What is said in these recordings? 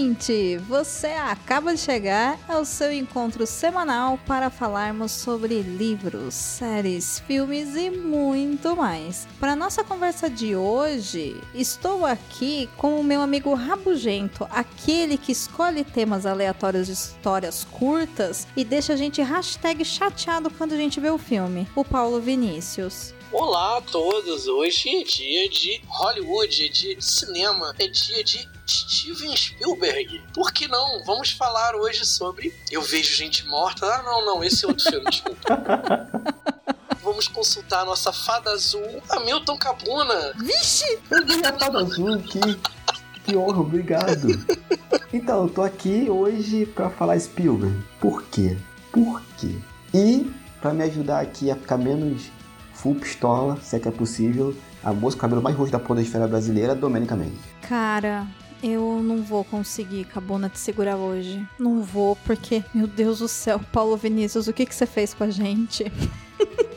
Ouvinte! Você acaba de chegar ao seu encontro semanal para falarmos sobre livros, séries, filmes e muito mais. Para nossa conversa de hoje, estou aqui com o meu amigo Rabugento, aquele que escolhe temas aleatórios de histórias curtas e deixa a gente hashtag chateado quando a gente vê o filme, o Paulo Vinícius. Olá a todos! Hoje é dia de Hollywood, é dia de cinema, é dia de Steven Spielberg. Por que não? Vamos falar hoje sobre Eu Vejo Gente Morta. Ah, não, não, esse é outro filme, desculpa. Vamos consultar a nossa fada azul, Hamilton Cabuna. Vixe! Eu vi a fada azul, que, que honra, obrigado. Então, eu tô aqui hoje pra falar Spielberg. Por quê? Por quê? E, pra me ajudar aqui a ficar menos full pistola, se é que é possível, a moça com o cabelo mais roxo da podosfera brasileira, Domenica Mendes. Cara, eu não vou conseguir, Cabona, te segurar hoje. Não vou, porque, meu Deus do céu, Paulo Vinícius, o que, que você fez com a gente?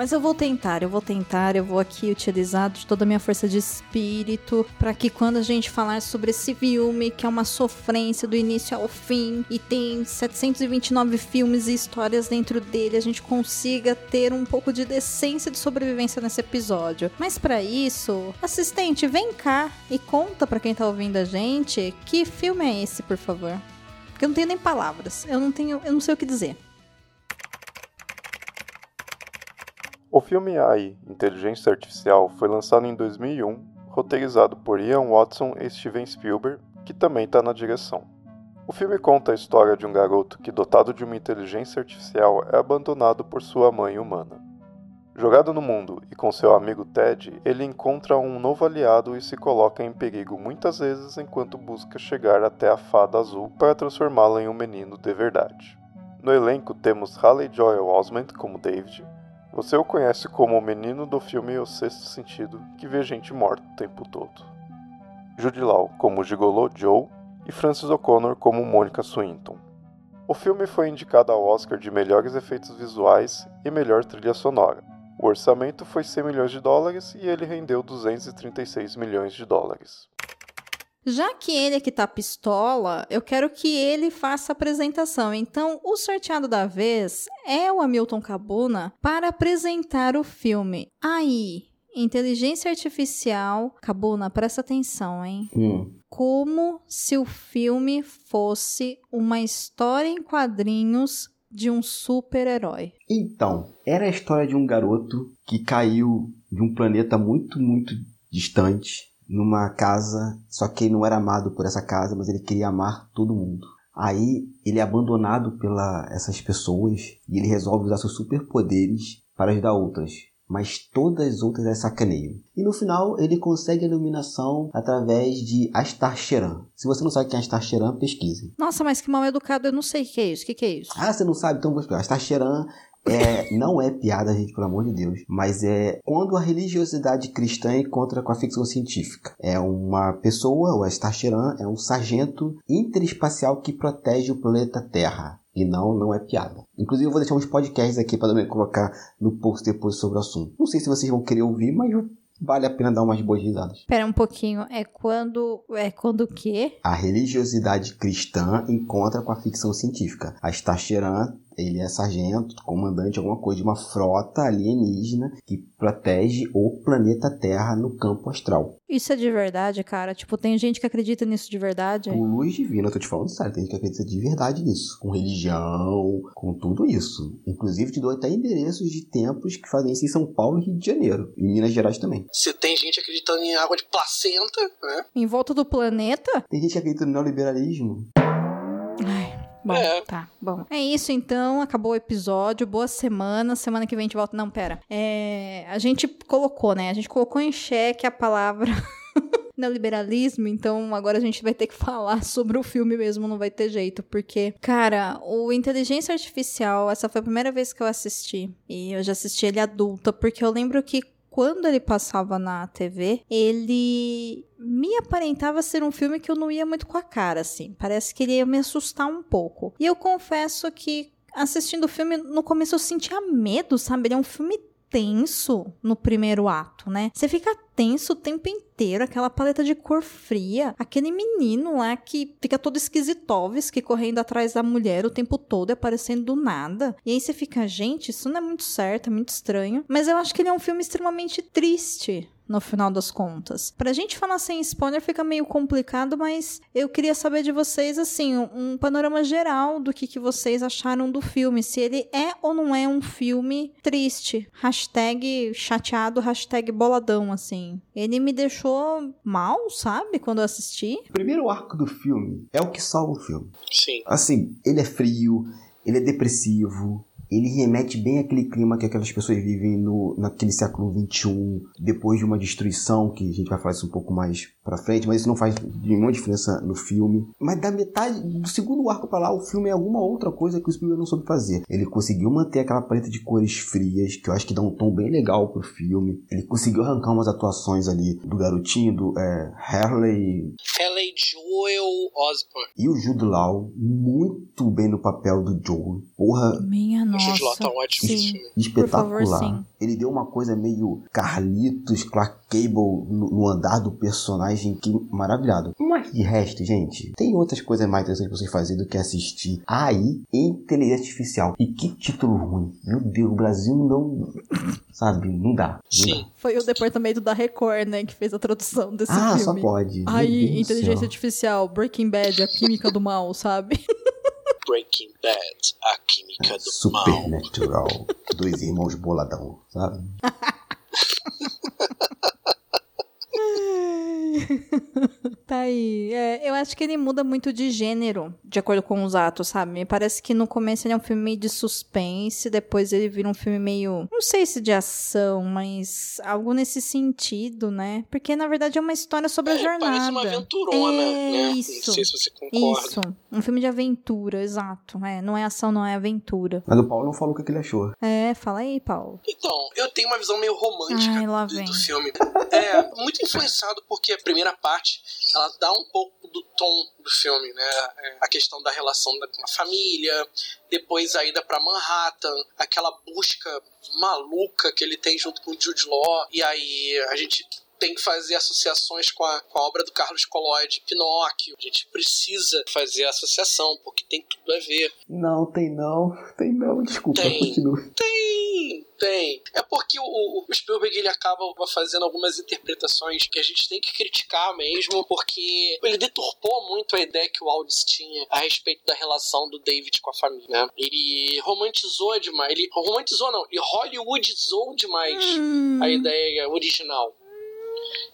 Mas eu vou tentar, eu vou tentar, eu vou aqui utilizar de toda a minha força de espírito para que quando a gente falar sobre esse filme, que é uma sofrência do início ao fim e tem 729 filmes e histórias dentro dele, a gente consiga ter um pouco de decência de sobrevivência nesse episódio. Mas para isso, assistente, vem cá e conta para quem tá ouvindo a gente que filme é esse, por favor. Porque eu não tenho nem palavras. Eu não tenho, eu não sei o que dizer. O filme AI, Inteligência Artificial, foi lançado em 2001, roteirizado por Ian Watson e Steven Spielberg, que também está na direção. O filme conta a história de um garoto que, dotado de uma inteligência artificial, é abandonado por sua mãe humana. Jogado no mundo e com seu amigo Ted, ele encontra um novo aliado e se coloca em perigo muitas vezes enquanto busca chegar até a fada azul para transformá-la em um menino de verdade. No elenco temos Haley Joel Osment como David, você o conhece como o menino do filme O Sexto Sentido, que vê gente morta o tempo todo. Jude Law como Gigolo Joe e Frances O'Connor como Mônica Swinton. O filme foi indicado ao Oscar de melhores efeitos visuais e melhor trilha sonora. O orçamento foi 100 milhões de dólares e ele rendeu 236 milhões de dólares. Já que ele é que tá pistola, eu quero que ele faça a apresentação. Então, o sorteado da vez é o Hamilton Cabuna para apresentar o filme. Aí, inteligência artificial. Cabuna, presta atenção, hein? Hum. Como se o filme fosse uma história em quadrinhos de um super-herói. Então, era a história de um garoto que caiu de um planeta muito, muito distante numa casa, só que ele não era amado por essa casa, mas ele queria amar todo mundo. Aí ele é abandonado pela essas pessoas e ele resolve usar seus superpoderes para ajudar outras. Mas todas as outras é sacaneiam. E no final ele consegue a iluminação através de Astar Sheran. Se você não sabe quem é Astar Sheran, pesquise. Nossa, mas que mal educado, eu não sei o que é isso. O que, que é isso? Ah, você não sabe? Então vou explicar. Astar Sheran é, não é piada, gente, pelo amor de Deus, mas é quando a religiosidade cristã encontra com a ficção científica. É uma pessoa, o Starcheran, é um sargento interespacial que protege o planeta Terra. E não, não é piada. Inclusive, eu vou deixar uns podcasts aqui para também colocar no post depois sobre o assunto. Não sei se vocês vão querer ouvir, mas vale a pena dar umas boas risadas. Espera um pouquinho, é quando. É quando o quê? A religiosidade cristã encontra com a ficção científica. A Starcheran ele é sargento, comandante, alguma coisa de uma frota alienígena que protege o planeta Terra no campo astral. Isso é de verdade, cara? Tipo, tem gente que acredita nisso de verdade? Com luz divina, eu tô te falando sério, tem gente que acredita de verdade nisso. Com religião, com tudo isso. Inclusive, te dou até endereços de templos que fazem isso em São Paulo e Rio de Janeiro. E Minas Gerais também. Se tem gente acreditando em água de placenta, né? Em volta do planeta? Tem gente que acredita no neoliberalismo. Bom, é. tá. Bom. É isso então. Acabou o episódio. Boa semana. Semana que vem a gente volta. Não, pera. É, a gente colocou, né? A gente colocou em xeque a palavra. neoliberalismo, então agora a gente vai ter que falar sobre o filme mesmo, não vai ter jeito, porque, cara, o Inteligência Artificial, essa foi a primeira vez que eu assisti, e eu já assisti ele adulta, porque eu lembro que quando ele passava na TV, ele me aparentava ser um filme que eu não ia muito com a cara, assim. Parece que ele ia me assustar um pouco. E eu confesso que assistindo o filme, no começo eu sentia medo, sabe? Ele é um filme tenso no primeiro ato, né? Você fica tenso o tempo inteiro, aquela paleta de cor fria, aquele menino lá que fica todo esquisitovski correndo atrás da mulher o tempo todo, aparecendo do nada. E aí você fica, gente, isso não é muito certo, é muito estranho. Mas eu acho que ele é um filme extremamente triste no final das contas. Pra gente falar sem spoiler fica meio complicado, mas eu queria saber de vocês, assim, um panorama geral do que, que vocês acharam do filme. Se ele é ou não é um filme triste. Hashtag chateado, hashtag boladão, assim. Ele me deixou mal, sabe, quando eu assisti. O primeiro arco do filme é o que salva o filme. Sim. Assim, ele é frio, ele é depressivo, ele remete bem àquele clima que aquelas pessoas vivem no, naquele século XXI, depois de uma destruição, que a gente vai falar isso um pouco mais pra frente, mas isso não faz nenhuma diferença no filme. Mas da metade, do segundo arco para lá, o filme é alguma outra coisa que o Spielberg não soube fazer. Ele conseguiu manter aquela paleta de cores frias, que eu acho que dá um tom bem legal pro filme. Ele conseguiu arrancar umas atuações ali do garotinho, do é, Harley... Harley Joel Osborne. E o Jude Law, muito bem no papel do Joel. Porra... Minha nossa. O Jude Law tá ótimo sim. filme. espetacular. Por favor, sim. Ele deu uma coisa meio Carlitos, Clark Cable no, no andar do personagem, que maravilhado. Mas de resto, gente, tem outras coisas mais interessantes pra vocês fazerem do que assistir em inteligência artificial. E que título ruim. Meu Deus, o Brasil não. Sabe, não dá. Não Sim. dá. Foi o departamento da Record, né, que fez a tradução desse Ah, filme. só pode. Aí, inteligência artificial, Breaking Bad, a química do mal, sabe? Breaking Bad, a química do mal. Supernatural. Dois irmãos boladão, sabe? tá aí. É, eu acho que ele muda muito de gênero, de acordo com os atos, sabe? Me parece que no começo ele é um filme meio de suspense, depois ele vira um filme meio. Não sei se de ação, mas algo nesse sentido, né? Porque na verdade é uma história sobre a É, jornada. parece uma aventurona, É, né? Isso. Não sei se você concorda. Isso, um filme de aventura, exato. É, não é ação, não é aventura. Mas o Paulo não falou o que ele achou. É, fala aí, Paulo. Então, eu tenho uma visão meio romântica Ai, lá do, vem. do filme. É, muito influenciado porque a primeira parte, ela dá um pouco do tom do filme, né? É, A questão da relação da, com a família, depois a ida pra Manhattan, aquela busca maluca que ele tem junto com o Jude Law, e aí a gente tem que fazer associações com a, com a obra do Carlos Collodi, Pinóquio. A gente precisa fazer a associação, porque tem tudo a ver. Não, tem não. Tem não. Desculpa, Tem. continua. Tem, tem. É porque o, o Spielberg ele acaba fazendo algumas interpretações que a gente tem que criticar mesmo, porque ele deturpou muito a ideia que o Aldis tinha a respeito da relação do David com a família. né? Ele romantizou demais. Ele romantizou, não, ele hollywoodizou demais Hum, a ideia original.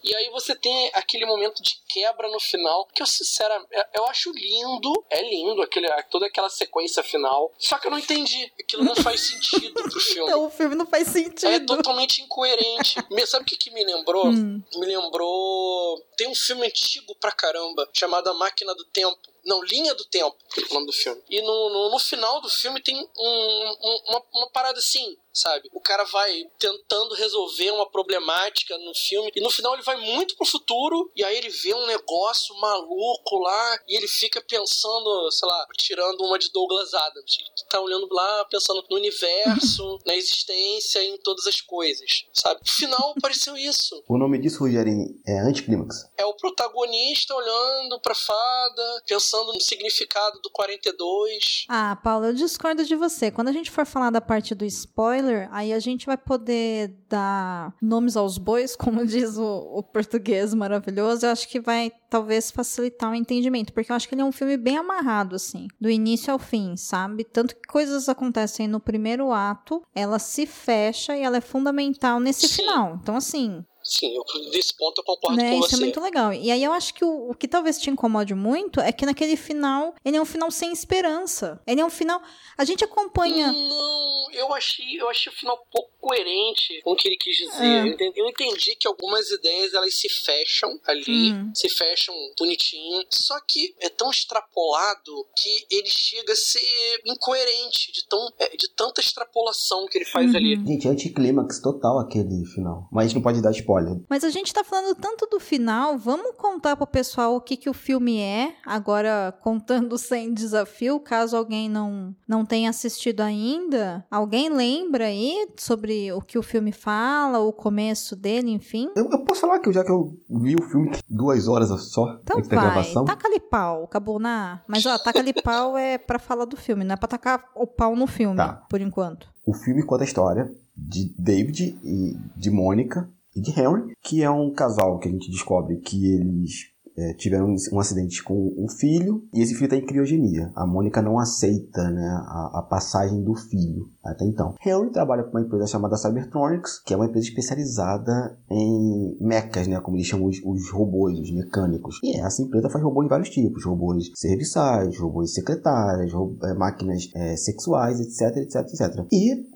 E aí você tem aquele momento de quebra no final, que eu sinceramente, eu acho lindo, é lindo aquele, toda aquela sequência final. Só que eu não entendi, aquilo não faz sentido pro filme. Então o filme não faz sentido. É totalmente incoerente. Sabe o que, que me lembrou? Hum. Me lembrou. Tem um filme antigo pra caramba, chamado A Máquina do Tempo. Não, Linha do Tempo, o nome do filme. E no, no, no final do filme tem um- um- uma, uma parada assim, sabe? O cara vai tentando resolver uma problemática no filme, e no final ele vai muito pro futuro, e aí ele vê um negócio maluco lá, e ele fica pensando, sei lá, tirando uma de Douglas Adams. Ele tá olhando lá, pensando no universo, na existência, em todas as coisas, sabe? No final pareceu isso. O nome disso, Rogerinho, é anticlímax. É o protagonista olhando pra fada, pensando no significado do 42. Ah, Paulo, eu discordo de você. Quando a gente for falar da parte do spoiler, aí a gente vai poder dar nomes aos bois, como diz o, o português maravilhoso. Eu acho que vai talvez facilitar o entendimento, porque eu acho que ele é um filme bem amarrado, assim, do início ao fim, sabe? Tanto que coisas acontecem no primeiro ato, ela se fecha e ela é fundamental nesse Sim. final. Então, assim, Sim, eu, desse ponto eu concordo né? com Isso você. é muito legal. E aí eu acho que o, o que talvez te incomode muito é que naquele final, ele é um final sem esperança. Ele é um final. A gente acompanha. Não, eu achei, eu achei o final pouco coerente com o que ele quis dizer. É. Eu, entendi, eu entendi que algumas ideias elas se fecham ali, Hum. se fecham bonitinho. Só que é tão extrapolado que ele chega a ser incoerente de, tão, é, de tanta extrapolação que ele faz Uhum. ali. Gente, é anticlímax total aquele final. Mas a gente não pode dar spoiler. Mas a gente tá falando tanto do final, vamos contar pro pessoal o que, que o filme é, agora contando sem desafio, caso alguém não, não tenha assistido ainda. Alguém lembra aí sobre o que o filme fala, o começo dele, enfim? Eu, eu posso falar que eu- já que eu vi o filme duas horas só Então antes da vai, gravação. taca-lhe pau, acabou na... Mas ó, taca-lhe pau é pra falar do filme, não é pra tacar o pau no filme, Tá. por enquanto. O filme conta a história de David e de Mônica e de Henry, que é um casal que a gente descobre que eles é, tiveram um acidente com o filho e esse filho está em criogenia. A Mônica não aceita né, a, a passagem do filho até então. Henry trabalha para uma empresa chamada Cybertronics, que é uma empresa especializada em mechas, né, como eles chamam os, os robôs, os mecânicos. E essa empresa faz robôs de vários tipos, robôs serviçais, robôs secretárias, é, máquinas é, sexuais, etc, etc, etc. E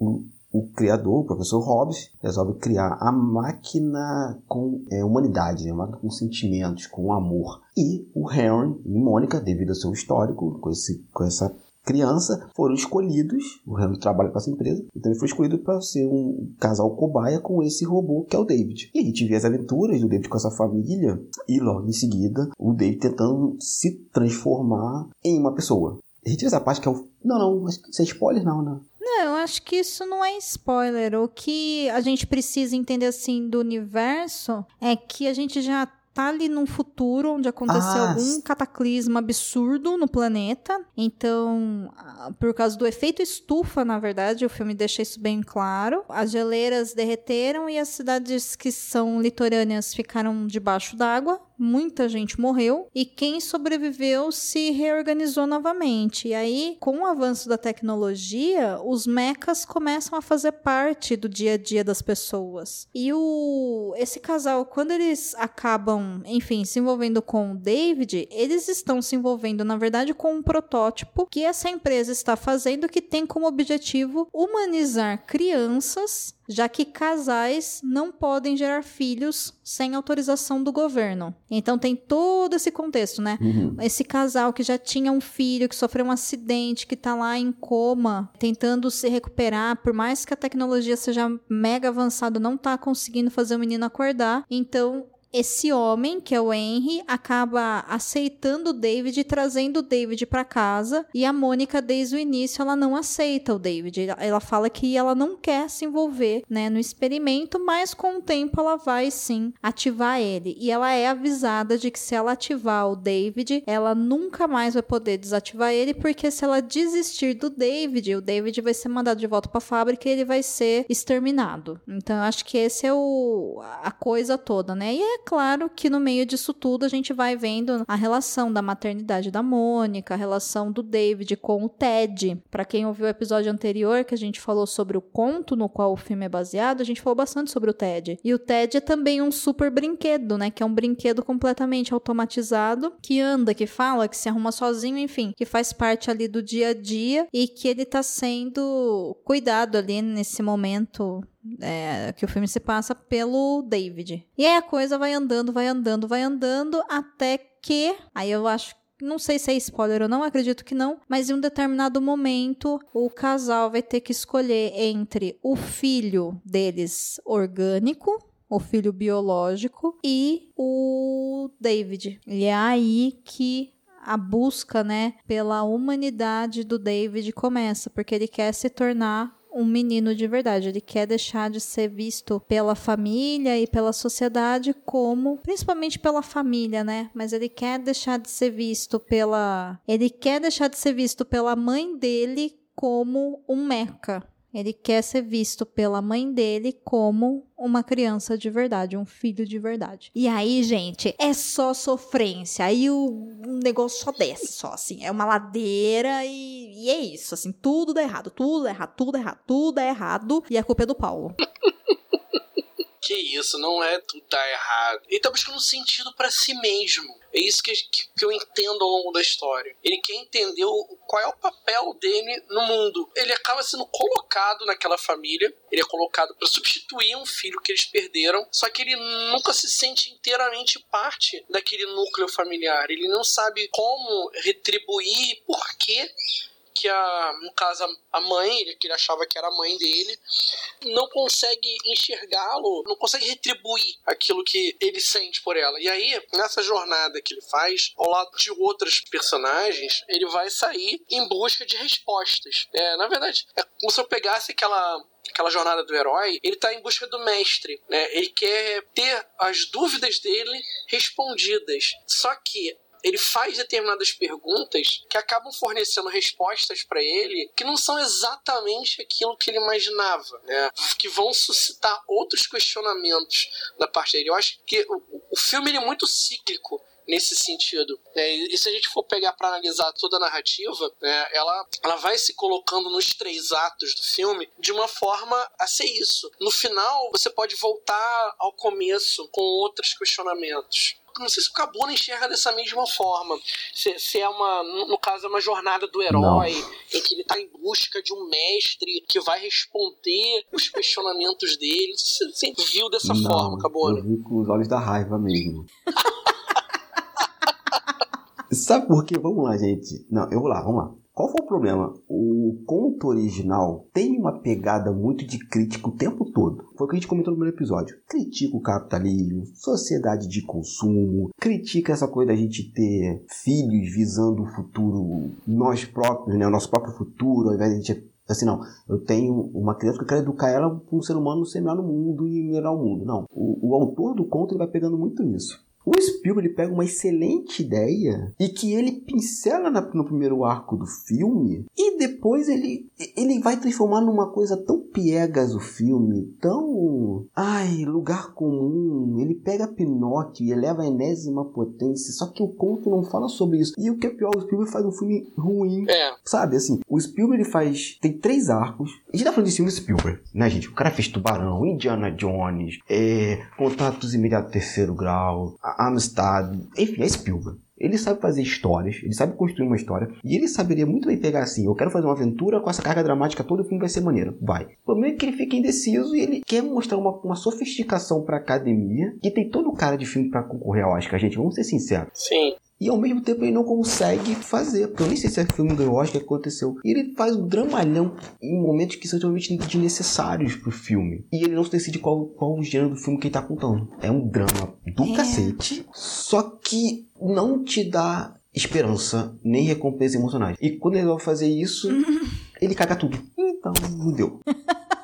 o criador, o professor Hobbes, resolve criar a máquina com é, humanidade, né? a máquina com sentimentos, com amor. E o Henry e Mônica, devido ao seu histórico com, esse, com essa criança, foram escolhidos. O Henry trabalha para essa empresa, então ele foi escolhido para ser um casal cobaia com esse robô que é o David. E a gente vê as aventuras do David com essa família e logo em seguida o David tentando se transformar em uma pessoa. A gente vê essa parte que é o. Não, não, isso é spoiler, não, né? Acho que isso não é spoiler. O que a gente precisa entender assim do universo é que a gente já tá ali num futuro onde aconteceu Ah, algum cataclisma absurdo no planeta. Então, ah, por causa do efeito estufa, na verdade, o filme deixa isso bem claro. As geleiras derreteram e as cidades que são litorâneas ficaram debaixo d'água. Muita gente morreu e quem sobreviveu se reorganizou novamente. E aí, com o avanço da tecnologia, os mechas começam a fazer parte do dia a dia das pessoas. E o esse casal, quando eles acabam, enfim, se envolvendo com o David, eles estão se envolvendo, na verdade, com um protótipo que essa empresa está fazendo que tem como objetivo humanizar crianças já que casais não podem gerar filhos sem autorização do governo. Então tem todo esse contexto, né? Uhum. Esse casal que já tinha um filho, que sofreu um acidente, que tá lá em coma, tentando se recuperar, por mais que a tecnologia seja mega avançada, não tá conseguindo fazer o menino acordar. Então, esse homem, que é o Henry, acaba aceitando o David e trazendo o David para casa. E a Mônica, desde o início, ela não aceita o David. Ela- fala que ela não quer se envolver né, no experimento, mas com o tempo ela vai sim ativar ele. E ela é avisada de que se ela ativar o David, ela nunca mais vai poder desativar ele, porque se ela desistir do David, o David vai ser mandado de volta para a fábrica e ele vai ser exterminado. Então eu acho que esse é o a coisa toda, né? E é claro que no meio disso tudo a gente vai vendo a relação da maternidade da Mônica, a relação do David com o Ted. Para quem ouviu o episódio anterior que a gente falou sobre o conto no qual o filme é baseado, a gente falou bastante sobre o Ted. E o Ted é também um super brinquedo, né? Que é um brinquedo completamente automatizado, que anda, que fala, que se arruma sozinho, enfim, que faz parte ali do dia a dia e que ele tá sendo cuidado ali nesse momento é, que o filme se passa pelo David. E aí a coisa vai andando, vai andando, vai andando, até que. Aí eu acho. Não sei se é spoiler ou não, acredito que não. Mas em um determinado momento, o casal vai ter que escolher entre o filho deles orgânico, o filho biológico, e o David. E é aí que a busca, né, pela humanidade do David começa, porque ele quer se tornar um menino de verdade. Ele quer deixar de ser visto pela família e pela sociedade como, principalmente pela família, né? Mas ele quer deixar de ser visto pela, ele quer deixar de ser visto pela mãe dele como um meca. Ele quer ser visto pela mãe dele como uma criança de verdade, um filho de verdade. E aí, gente, é só sofrência. Aí o negócio só desce, só assim. É uma ladeira e, e é isso, assim. Tudo dá errado, tudo dá errado, tudo dá errado, tudo dá errado. E a culpa é do Paulo. Que isso, não é tudo tá errado. Ele tá buscando um sentido para si mesmo. É isso que, que, que, eu entendo ao longo da história. Ele quer entender o, qual é o papel dele no mundo. Ele acaba sendo colocado naquela família, ele é colocado para substituir um filho que eles perderam, só que ele nunca se sente inteiramente parte daquele núcleo familiar. Ele não sabe como retribuir, por quê que a, no caso, a mãe, que ele achava que era a mãe dele, não consegue enxergá-lo, não consegue retribuir aquilo que ele sente por ela. E aí, nessa jornada que ele faz, ao lado de outros personagens, ele vai sair em busca de respostas. É, na verdade, é como se eu pegasse aquela aquela jornada do herói, ele está em busca do mestre, né? Ele quer ter as dúvidas dele respondidas. Só que ele faz determinadas perguntas que acabam fornecendo respostas para ele que não são exatamente aquilo que ele imaginava, né? Que vão suscitar outros questionamentos da parte dele. Eu acho que o, o filme ele é muito cíclico nesse sentido. É, e se a gente for pegar para analisar toda a narrativa, né, ela, ela vai se colocando nos três atos do filme de uma forma a ser isso. No final, você pode voltar ao começo com outros questionamentos não sei se o Cabuna enxerga dessa mesma forma. Se, se, é uma, no caso, é uma jornada do herói, não. em que ele está em busca de um mestre que vai responder os questionamentos dele. Você sempre viu dessa não, forma, Cabuna? Eu vi com os olhos da raiva mesmo. Sabe por quê? Vamos lá, gente. Não, eu vou lá, vamos lá. Qual foi o problema? O conto original tem uma pegada muito de crítica o tempo todo. Foi o que a gente comentou no primeiro episódio. Critica o capitalismo, sociedade de consumo, critica essa coisa da gente ter filhos visando o futuro, nós próprios, né? O nosso próprio futuro, ao invés de a gente assim, não, eu tenho uma criança que eu quero educar ela para um ser humano semear no mundo e melhorar o mundo. Não, o, o autor do conto ele vai pegando muito nisso. O Spielberg ele pega uma excelente ideia e que ele pincela na, no primeiro arco do filme e depois ele, ele vai transformar numa coisa tão piegas o filme, tão. Ai, lugar comum. Ele pega Pinóquio e eleva a enésima potência, só que o conto não fala sobre isso. E o que é pior, o Spielberg faz um filme ruim. É. Sabe, assim, o Spielberg ele faz. Tem três arcos. A gente tá falando de filme do Spielberg, né, gente? O cara fez Tubarão, Indiana Jones, é, Contatos Imediatos Terceiro Grau. Amistad, enfim, é Spielberg. Ele sabe fazer histórias, ele sabe construir uma história, e ele saberia muito bem pegar assim: eu quero fazer uma aventura com essa carga dramática toda, o filme vai ser maneiro. Vai. O problema é que ele fica indeciso e ele quer mostrar uma, uma sofisticação pra academia, que tem todo o cara de filme para concorrer ao Oscar, gente, vamos ser sinceros. Sim e ao mesmo tempo ele não consegue fazer, porque eu nem sei se é filme ganhou Oscar, que aconteceu. E ele faz um dramalhão em momentos que são totalmente desnecessários pro filme. E ele não se decide qual, qual o gênero do filme que ele tá contando. É um drama do é. cacete, só que não te dá esperança nem recompensa emocionais. E quando ele vai fazer isso, ele caga tudo. Então, não deu.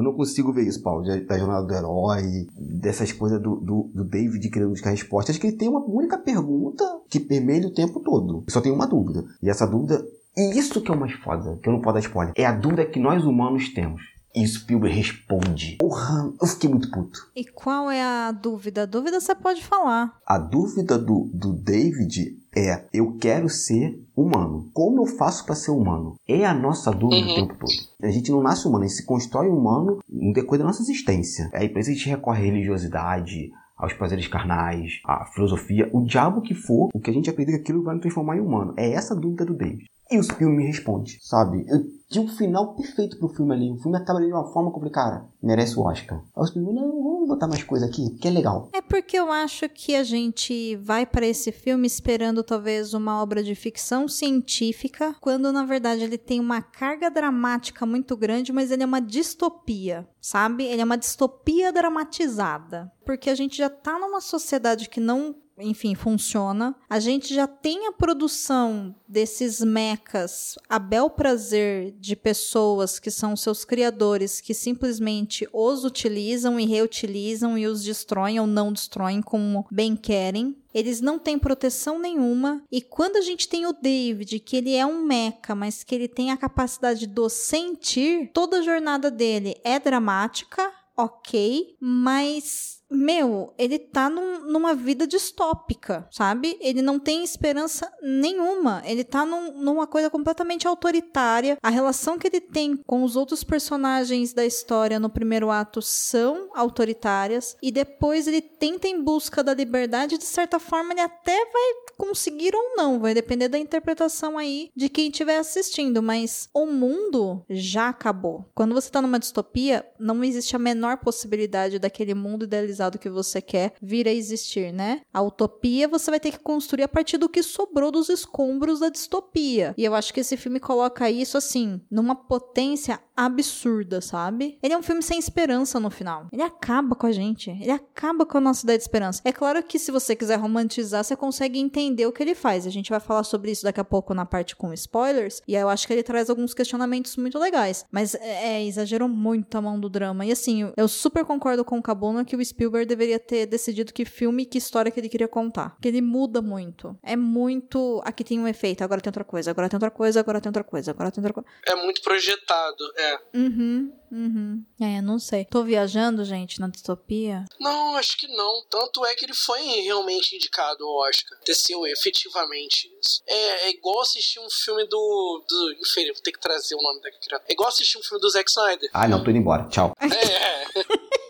Eu não consigo ver isso, Paulo, da jornada do herói, dessas coisas do, do, do David querendo buscar respostas, que ele tem uma única pergunta que permeia o tempo todo. só tem uma dúvida. E essa dúvida, e isso que é o mais foda, que eu não posso dar spoiler, é a dúvida que nós humanos temos. E Spielberg responde. Porra, eu fiquei muito puto. E qual é a dúvida? A dúvida você pode falar. A dúvida do, do David é: eu quero ser humano. Como eu faço para ser humano? É a nossa dúvida uhum. o tempo todo. A gente não nasce humano, a gente se constrói humano no decorrer da nossa existência. Aí por isso a gente recorre à religiosidade, aos prazeres carnais, à filosofia, o diabo que for, o que a gente acredita que aquilo vai nos transformar em humano. É essa a dúvida do David. E o filme me responde, sabe? Eu tinha um final perfeito pro filme ali. O filme acaba de uma forma como, cara, merece o Oscar. Aí os não, vamos botar mais coisa aqui, que é legal. É porque eu acho que a gente vai para esse filme esperando talvez uma obra de ficção científica, quando na verdade ele tem uma carga dramática muito grande, mas ele é uma distopia, sabe? Ele é uma distopia dramatizada. Porque a gente já tá numa sociedade que não enfim, funciona. A gente já tem a produção desses mechas a bel prazer de pessoas que são seus criadores que simplesmente os utilizam e reutilizam e os destroem ou não destroem como bem querem. Eles não têm proteção nenhuma. E quando a gente tem o David, que ele é um mecha, mas que ele tem a capacidade do sentir, toda a jornada dele é dramática, ok, mas meu, ele tá num- numa vida distópica, sabe? Ele não tem esperança nenhuma. Ele tá num- numa coisa completamente autoritária. A relação que ele tem com os outros personagens da história no primeiro ato são autoritárias. E depois ele tenta em busca da liberdade. De certa forma, ele até vai conseguir ou não. Vai depender da interpretação aí de quem estiver assistindo. Mas o mundo já acabou. Quando você tá numa distopia, não existe a menor possibilidade daquele mundo idealizado que você quer vir a existir, né? A utopia você vai ter que construir a partir do que sobrou dos escombros da distopia. E eu acho que esse filme coloca isso assim, numa potência absurda, sabe? Ele é um filme sem esperança no final. Ele acaba com a gente. Ele acaba com a nossa ideia de esperança. É claro que se você quiser romantizar, você consegue entender o que ele faz. A gente vai falar sobre isso daqui a pouco na parte com spoilers. E aí eu acho que ele traz alguns questionamentos muito legais. Mas é, é, exagerou muito a mão do drama. E assim, eu super concordo com o Cabona que o Spielberg deveria ter decidido que filme e que história que ele queria contar. Porque ele muda muito. É muito. Aqui tem um efeito, agora tem outra coisa, agora tem outra coisa, agora tem outra coisa, agora tem outra coisa. É muito projetado, é. Uhum, uhum. É, não sei. Tô viajando, gente, na distopia. Não, acho que não. Tanto é que ele foi realmente indicado ao Oscar. Aconteceu efetivamente isso. É, é igual assistir um filme do. do enfim, vou ter que trazer o nome daquele criatura. É igual assistir um filme do Zack Snyder. Ah, não, tô indo embora. Tchau. É.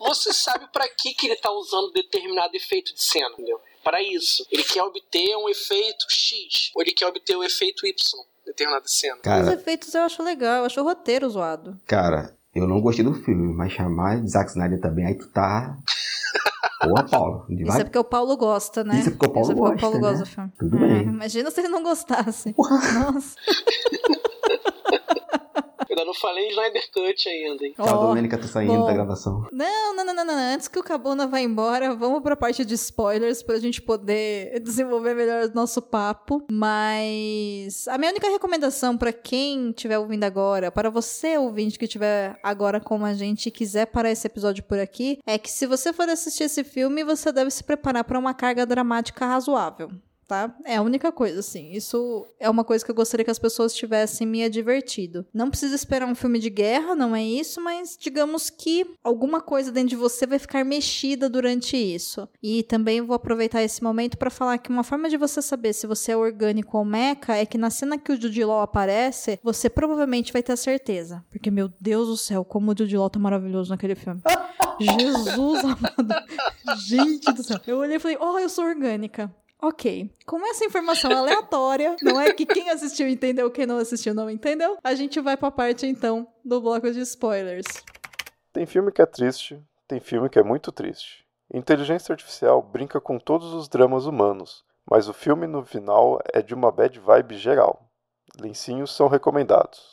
Você sabe pra que, que ele tá usando determinado efeito de cena, entendeu? Para isso. Ele quer obter um efeito X, ou ele quer obter o efeito Y, determinada cena. Os Cara, efeitos eu acho legal, eu acho o roteiro zoado. cara, eu não gostei do filme, mas chamar de Zack Snyder também, aí tu tá. Boa, Paulo. De Isso é porque o Paulo gosta, né? Isso é porque o Paulo Isso é porque o Paulo gosta, gosta né? do filme. Tudo É, bem. Imagina se ele não gostasse. Porra. Nossa. Eu ainda não falei Snyder Cut ainda, hein? Tchau, Ó, Domênica, tô saindo bom. da gravação. Não, não, não, não, não. Antes que o Cabona vá embora, vamos pra parte de spoilers pra gente poder desenvolver melhor o nosso papo. Mas a minha única recomendação pra quem estiver ouvindo agora, para você ouvinte que estiver agora como a gente e quiser parar esse episódio por aqui, é que se você for assistir esse filme, você deve se preparar pra uma carga dramática razoável. Tá? É a única coisa, assim. Isso é uma coisa que eu gostaria que as pessoas tivessem me advertido. Não precisa esperar um filme de guerra, não é isso, mas digamos que alguma coisa dentro de você vai ficar mexida durante isso. E também vou aproveitar esse momento para falar que uma forma de você saber se você é orgânico ou meca é que na cena que o Jude Law aparece, você provavelmente vai ter a certeza. Porque, meu Deus do céu, como o Jude Law tá maravilhoso naquele filme. Jesus amado. Gente do céu. Eu olhei e falei, oh, eu sou orgânica. Ok. Com essa informação aleatória, não é que quem assistiu entendeu, quem não assistiu não entendeu, a gente vai pra parte então do bloco de spoilers. Tem filme que é triste, tem filme que é muito triste. Inteligência Artificial brinca com todos os dramas humanos, mas o filme no final é de uma bad vibe geral. Lencinhos são recomendados.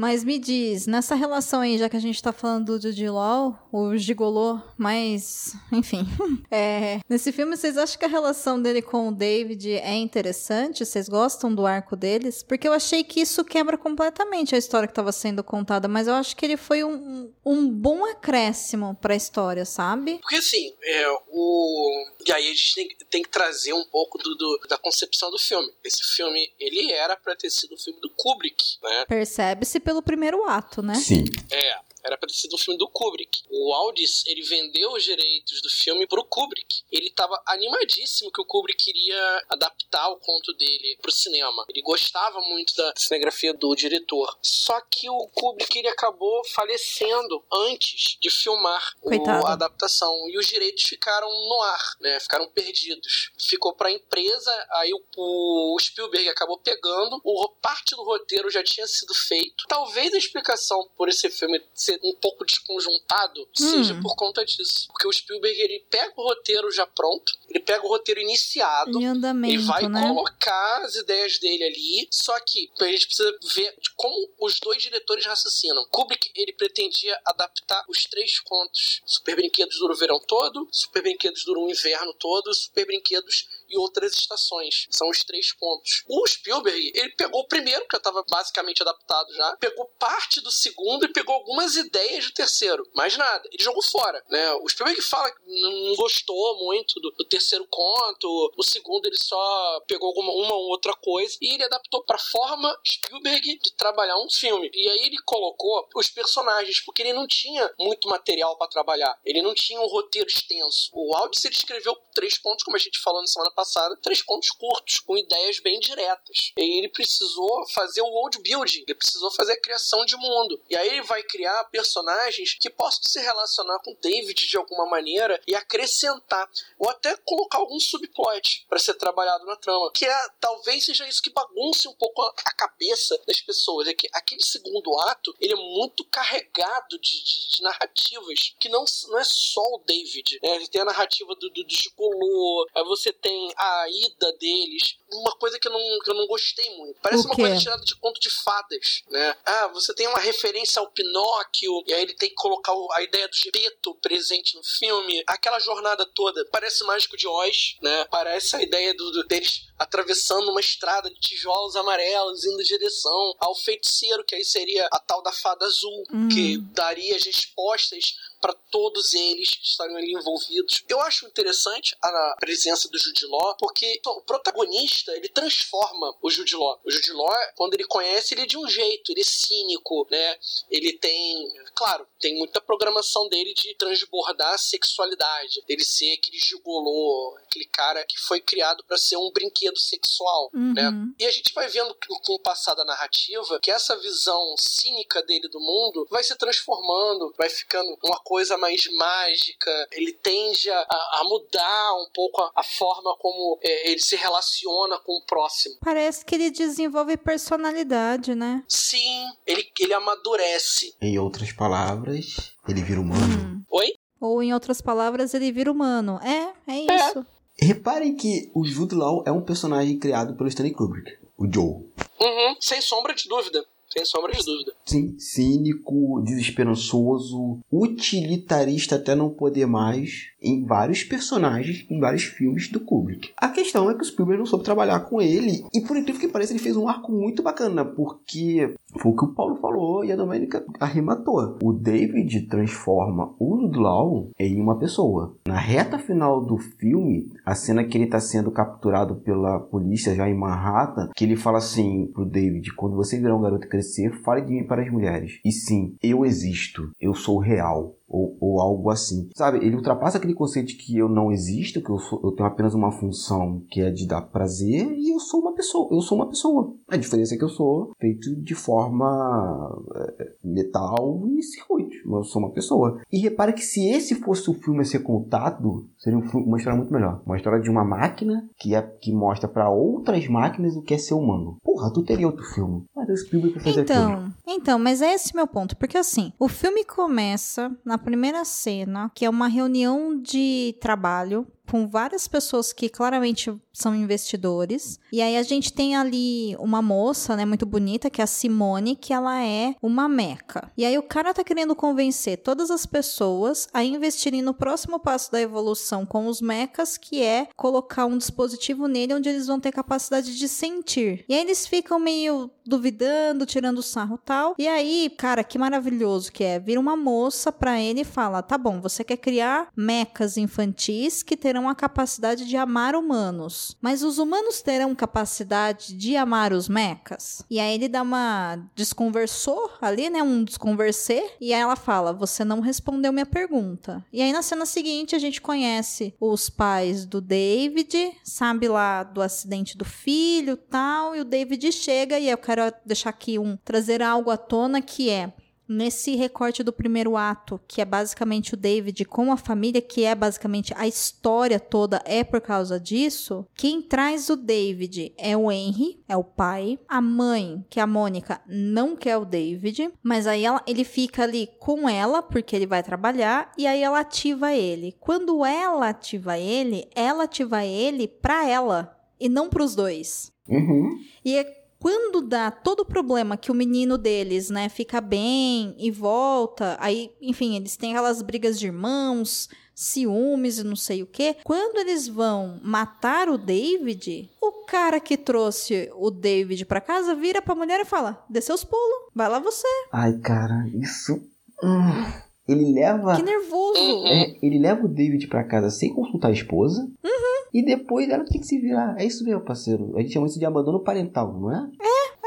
Mas me diz, nessa relação aí, já que a gente tá falando do Jude Law, o gigolô, mas, enfim. é, nesse filme, vocês acham que a relação dele com o David é interessante? Vocês gostam do arco deles? Porque eu achei que isso quebra completamente a história que tava sendo contada, mas eu acho que ele foi um, um bom acréscimo pra história, sabe? Porque assim, é, o. E aí a gente tem, tem que trazer um pouco do, do- da concepção do filme. Esse filme, ele era pra ter sido um filme do Kubrick, né? Percebe-se pelo primeiro ato, né? Sim. É, era pra ter sido um filme do Kubrick. O Aldis, ele vendeu os direitos do filme pro Kubrick. Ele tava animadíssimo que o Kubrick queria adaptar o conto dele pro cinema. Ele gostava muito da cinegrafia do diretor. Só que o Kubrick, ele acabou falecendo antes de filmar Coitado. a adaptação. E os direitos ficaram no ar, né? Ficaram perdidos. Ficou pra empresa, aí o, o Spielberg acabou pegando. O, parte do roteiro já tinha sido feito. Talvez a explicação por esse filme ser um pouco desconjuntado seja por conta disso. Porque o Spielberg, ele pega o roteiro já pronto, ele pega o roteiro iniciado, andamento, vai né? colocar as ideias dele ali, só que a gente precisa ver como os dois diretores raciocinam. Kubrick, ele pretendia adaptar os três contos. Super Brinquedos dura o verão todo, Super Brinquedos dura o inverno todo, Super Brinquedos e outras estações. São os três pontos. O Spielberg, ele pegou o primeiro, que já estava basicamente adaptado já, pegou parte do segundo e pegou algumas ideias do terceiro. Mais nada. Ele jogou fora, né? O Spielberg fala que não gostou muito do, do terceiro conto, o segundo ele só pegou alguma, uma ou outra coisa e ele adaptou para forma Spielberg de trabalhar um filme. E aí ele colocou os personagens, porque ele não tinha muito material para trabalhar. Ele não tinha um roteiro extenso. O Aldis ele escreveu três pontos, como a gente falou na semana passada, três pontos curtos, com ideias bem diretas. E ele precisou fazer o world building, ele precisou fazer a criação de mundo. E aí ele vai criar personagens que possam se relacionar com David de alguma maneira e acrescentar, ou até colocar algum subplot para ser trabalhado na trama. Que é talvez seja isso que bagunce um pouco a, a cabeça das pessoas. É que aquele segundo ato ele é muito carregado de, de, de narrativas que não, não é só o David. Né? Ele tem a narrativa do, do, do gigolô, aí você tem a ida deles. Uma coisa que eu não, que eu não gostei muito. Parece uma coisa tirada de conto de fadas, né? Ah, você tem uma referência ao Pinóquio, e aí ele tem que colocar a ideia do Gepeto presente no filme. Aquela jornada toda parece Mágico de Oz, né? Parece a ideia do, do deles atravessando uma estrada de tijolos amarelos, indo em direção ao feiticeiro, que aí seria a tal da fada azul, hum. que daria as respostas para todos eles que estariam ali envolvidos. Eu acho interessante a presença do Jude Law, porque o protagonista, ele transforma o Jude Law. O Jude Law, quando ele conhece, ele é de um jeito, ele é cínico, né? Ele tem, claro, tem muita programação dele de transbordar a sexualidade, dele ser aquele gigolô, aquele cara que foi criado para ser um brinquedo sexual, uhum. né? E a gente vai vendo com o passar da narrativa que essa visão cínica dele do mundo vai se transformando, vai ficando uma coisa mais mágica, ele tende a, a mudar um pouco a, a forma como é, ele se relaciona com o próximo. Parece que ele desenvolve personalidade, né? Sim, ele, ele amadurece. Em outras palavras, ele vira humano. Hum. Oi? Ou em outras palavras, ele vira humano. É, é, é. isso. É. Reparem que o Jude Law é um personagem criado pelo Stanley Kubrick, o Joe. Uhum, sem sombra de dúvida. Sem sombra de dúvida. Sim, cínico, desesperançoso, utilitarista até não poder mais em vários personagens, em vários filmes do Kubrick. A questão é que o Spielberg não soube trabalhar com ele, e por incrível que pareça, ele fez um arco muito bacana, porque foi o que o Paulo falou e a Domênica arrematou. O David transforma o Ludlow em uma pessoa. Na reta final do filme, a cena que ele está sendo capturado pela polícia já em Manhattan, que ele fala assim pro David, quando você virar um garoto crescer, fale de mim para as mulheres. E sim, eu existo, eu sou real ou, ou algo assim. Sabe, ele ultrapassa aquele conceito de que eu não existo, que eu, sou, eu tenho apenas uma função que é de dar prazer e eu sou uma pessoa. Eu sou uma pessoa. A diferença é que eu sou feito de forma é, metal e circuito. Eu sou uma pessoa. E repare que se esse fosse o filme a ser contado, seria uma história muito melhor. Uma história de uma máquina que, é, que mostra para outras máquinas o que é ser humano. Porra, tu teria outro filme. Mas o Spielberg fazer então, aquilo. Então, mas é esse meu ponto. Porque assim, o filme começa na primeira cena, que é uma reunião de trabalho com várias pessoas que claramente são investidores. E aí a gente tem ali uma moça, né, muito bonita, que é a Simone, que ela é uma meca. E aí o cara tá querendo convencer todas as pessoas a investirem no próximo passo da evolução com os mecas, que é colocar um dispositivo nele onde eles vão ter capacidade de sentir. E aí eles ficam meio duvidando, tirando sarro tal. E aí, cara, que maravilhoso que é. Vira uma moça pra ele e fala: "Tá bom, você quer criar mecas infantis que terão terão a capacidade de amar humanos. Mas os humanos terão capacidade de amar os mechas? E aí ele dá uma desconversou ali, né? Um desconverser. E aí ela fala: Você não respondeu minha pergunta. E aí na cena seguinte a gente conhece os pais do David, sabe lá do acidente do filho tal. E o David chega e eu quero deixar aqui um trazer algo à tona que é nesse recorte do primeiro ato, que é basicamente o David com a família, que é basicamente a história toda é por causa disso, quem traz o David é o Henry, é o pai. A mãe, que é a Mônica, não quer o David, mas aí ela, ele fica ali com ela porque ele vai trabalhar e aí ela ativa ele. Quando ela ativa ele, ela ativa ele pra ela e não pros dois. Uhum. E é quando dá todo o problema que o menino deles, né, fica bem e volta, aí, enfim, eles têm aquelas brigas de irmãos, ciúmes e não sei o que. Quando eles vão matar o David, o cara que trouxe o David pra casa vira pra mulher e fala: Dê seus pulos, vai lá você. Ai, cara, isso. Hum. Ele leva. Que nervoso. É, ele leva o David pra casa sem consultar a esposa. Uhum. E depois ela tem que se virar. É isso mesmo, parceiro. A gente chama isso de abandono parental, não é? É.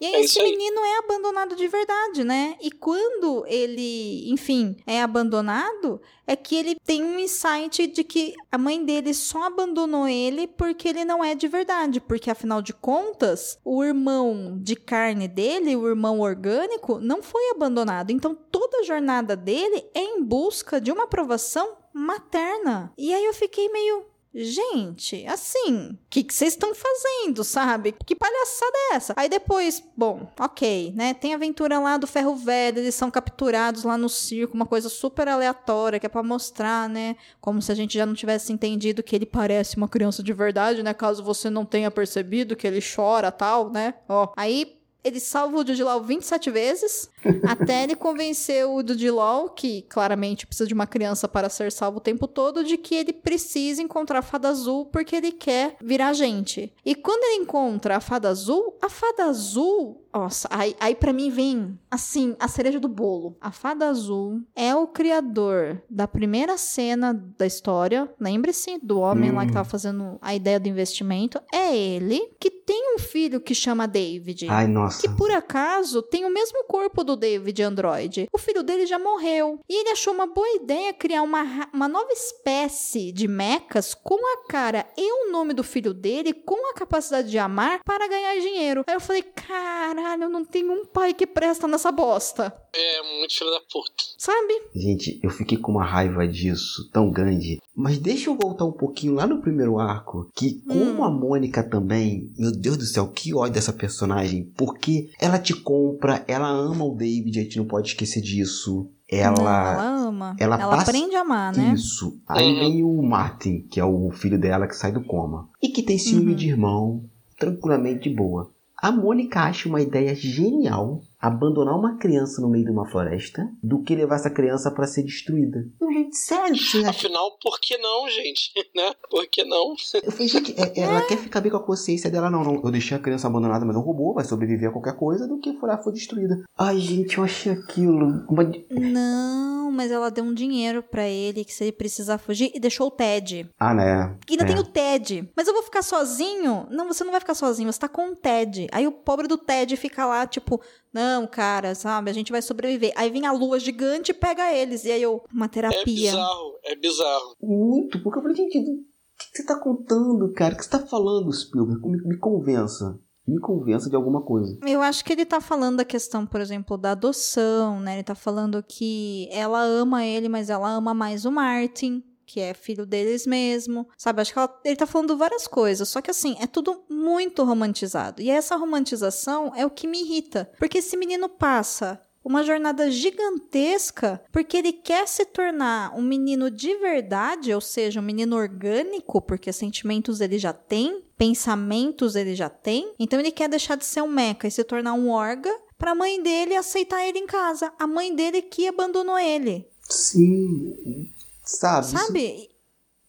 E aí, É esse menino é abandonado de verdade, né? E quando ele, enfim, é abandonado, é que ele tem um insight de que a mãe dele só abandonou ele porque ele não é de verdade. Porque, afinal de contas, o irmão de carne dele, o irmão orgânico, não foi abandonado. Então, toda a jornada dele é em busca de uma aprovação materna. E aí eu fiquei meio. Gente, assim, o que vocês estão fazendo, sabe? Que palhaçada é essa? Aí depois, bom, ok, né? Tem a aventura lá do ferro velho, eles são capturados lá no circo, uma coisa super aleatória, que é pra mostrar, né? Como se a gente já não tivesse entendido que ele parece uma criança de verdade, né? Caso você não tenha percebido que ele chora tal, né? Ó, aí ele salva o Dudilau 27 vezes, até ele convencer o Dudilau, que claramente precisa de uma criança para ser salvo o tempo todo, de que ele precisa encontrar a Fada Azul porque ele quer virar gente. E quando ele encontra a Fada Azul, a Fada Azul... Nossa, aí, aí para mim vem, assim, a cereja do bolo. A Fada Azul é o criador da primeira cena da história. Lembre-se do homem lá que tava fazendo a ideia do investimento. É ele que tem um filho que chama David. Ai, nossa. Que por acaso tem o mesmo corpo do David Android. O filho dele já morreu. E ele achou uma boa ideia criar uma, uma nova espécie de mechas com a cara e o nome do filho dele, com a capacidade de amar, para ganhar dinheiro. Aí eu falei: caralho, eu não tenho um pai que presta nessa bosta. É muito filho da puta. Sabe? Gente, eu fiquei com uma raiva disso tão grande. Mas deixa eu voltar um pouquinho lá no primeiro arco. Que como Hum. a Mônica também. Meu Deus do céu, que ódio dessa personagem. Porque ela te compra, ela ama o David, a gente não pode esquecer disso. Não, Ela. ela ama. ela Ela, passa- aprende a amar, né? Isso. Aí Uhum. vem o Martin, que é o filho dela que sai do coma. E que tem ciúme Uhum. de irmão, tranquilamente de boa. A Mônica acha uma ideia genial abandonar uma criança no meio de uma floresta do que levar essa criança pra ser destruída. Eu, gente, sério, você? Afinal, por que não, gente? Né? Por que não? Eu falei, gente, é- ela quer ficar bem com a consciência dela. Não, não, eu deixei a criança abandonada, mas é um robô, vai sobreviver a qualquer coisa do que for, for destruída. Ai, gente, eu achei aquilo. uma- Não, mas ela deu um dinheiro pra ele que se ele precisar fugir e deixou o Ted. Ah, né? E ainda É. tem o Ted. Mas eu vou ficar sozinho? Não, você não vai ficar sozinho, você tá com o Ted. Aí o pobre do Ted fica lá, tipo, não, cara, sabe, a gente vai sobreviver. Aí vem a lua gigante e pega eles. E aí eu, uma É terapia. bizarro, é bizarro. Muito, porque eu falei, gente, o que, que você tá contando, cara? O que você tá falando, Spielberg? Me, me convença. Me convença de alguma coisa. Eu acho que ele tá falando da questão, por exemplo, da adoção, né? Ele tá falando que ela ama ele, mas ela ama mais o Martin, que é filho deles mesmo. Sabe? Acho que ela- ele tá falando várias coisas. Só que assim, é tudo muito romantizado. E essa romantização é o que me irrita. Porque esse menino passa uma jornada gigantesca porque ele quer se tornar um menino de verdade, ou seja, um menino orgânico, porque sentimentos ele já tem, pensamentos ele já tem. Então ele quer deixar de ser um meca e se tornar um orga para a mãe dele aceitar ele em casa. A mãe dele que abandonou ele. Sim. Sabe? Sabe?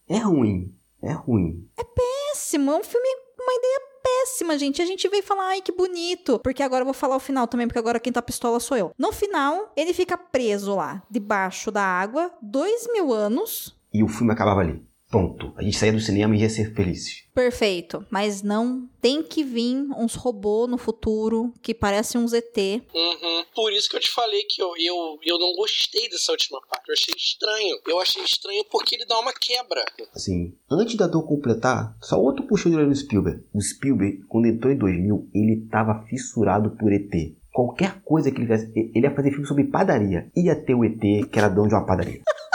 É ruim. É ruim. Péssimo. É um filme com uma ideia péssima, gente. A gente veio falar, ai, que bonito. Porque agora eu vou falar o final também, porque agora quem tá pistola sou eu. No final, ele fica preso lá, debaixo da água, dois mil anos. E o filme acabava ali. Ponto. A gente saía do cinema e ia ser felizes. Perfeito. Mas não tem que vir uns robôs no futuro que parecem uns ET. Uhum. Por isso que eu te falei que eu, eu, eu não gostei dessa última parte. Eu achei estranho. Eu achei estranho porque ele dá uma quebra. Assim, antes da dor completar, só outro puxão de orelha no Spielberg. O Spielberg, quando entrou em 2000, ele tava fissurado por ET. Qualquer coisa que ele fizesse, ele ia fazer filme sobre padaria. Ia ter o ET, que era dono de uma padaria.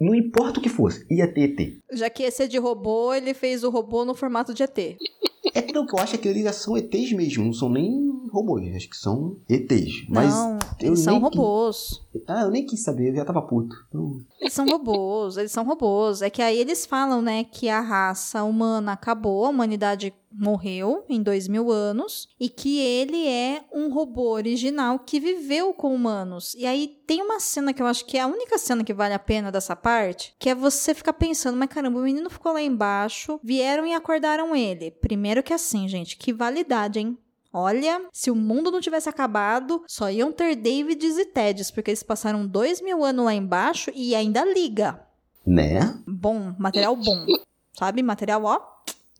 Não importa o que fosse, ia ter ET. Já que esse é de robô, ele fez o robô no formato de ET. É não, que eu acho que eles já são ETs mesmo, não são nem robôs, acho que são ETs. Mas Não, Eles são robôs. quis- Ah, eu nem quis saber, eu já tava puto. Então, Eles são robôs, eles são robôs. É que aí eles falam, né, que a raça humana acabou, a humanidade morreu em dois mil anos, e que ele é um robô original que viveu com humanos. E aí tem uma cena que eu acho que é a única cena que vale a pena dessa parte, que é você ficar pensando, mas caramba, o menino ficou lá embaixo, vieram e acordaram ele. Primeiro que assim, gente, que validade, hein? Olha, se o mundo não tivesse acabado, só iam ter Davids e Teds, porque eles passaram dois mil anos lá embaixo e ainda liga. né? Bom, material bom. Sabe? Material, ó,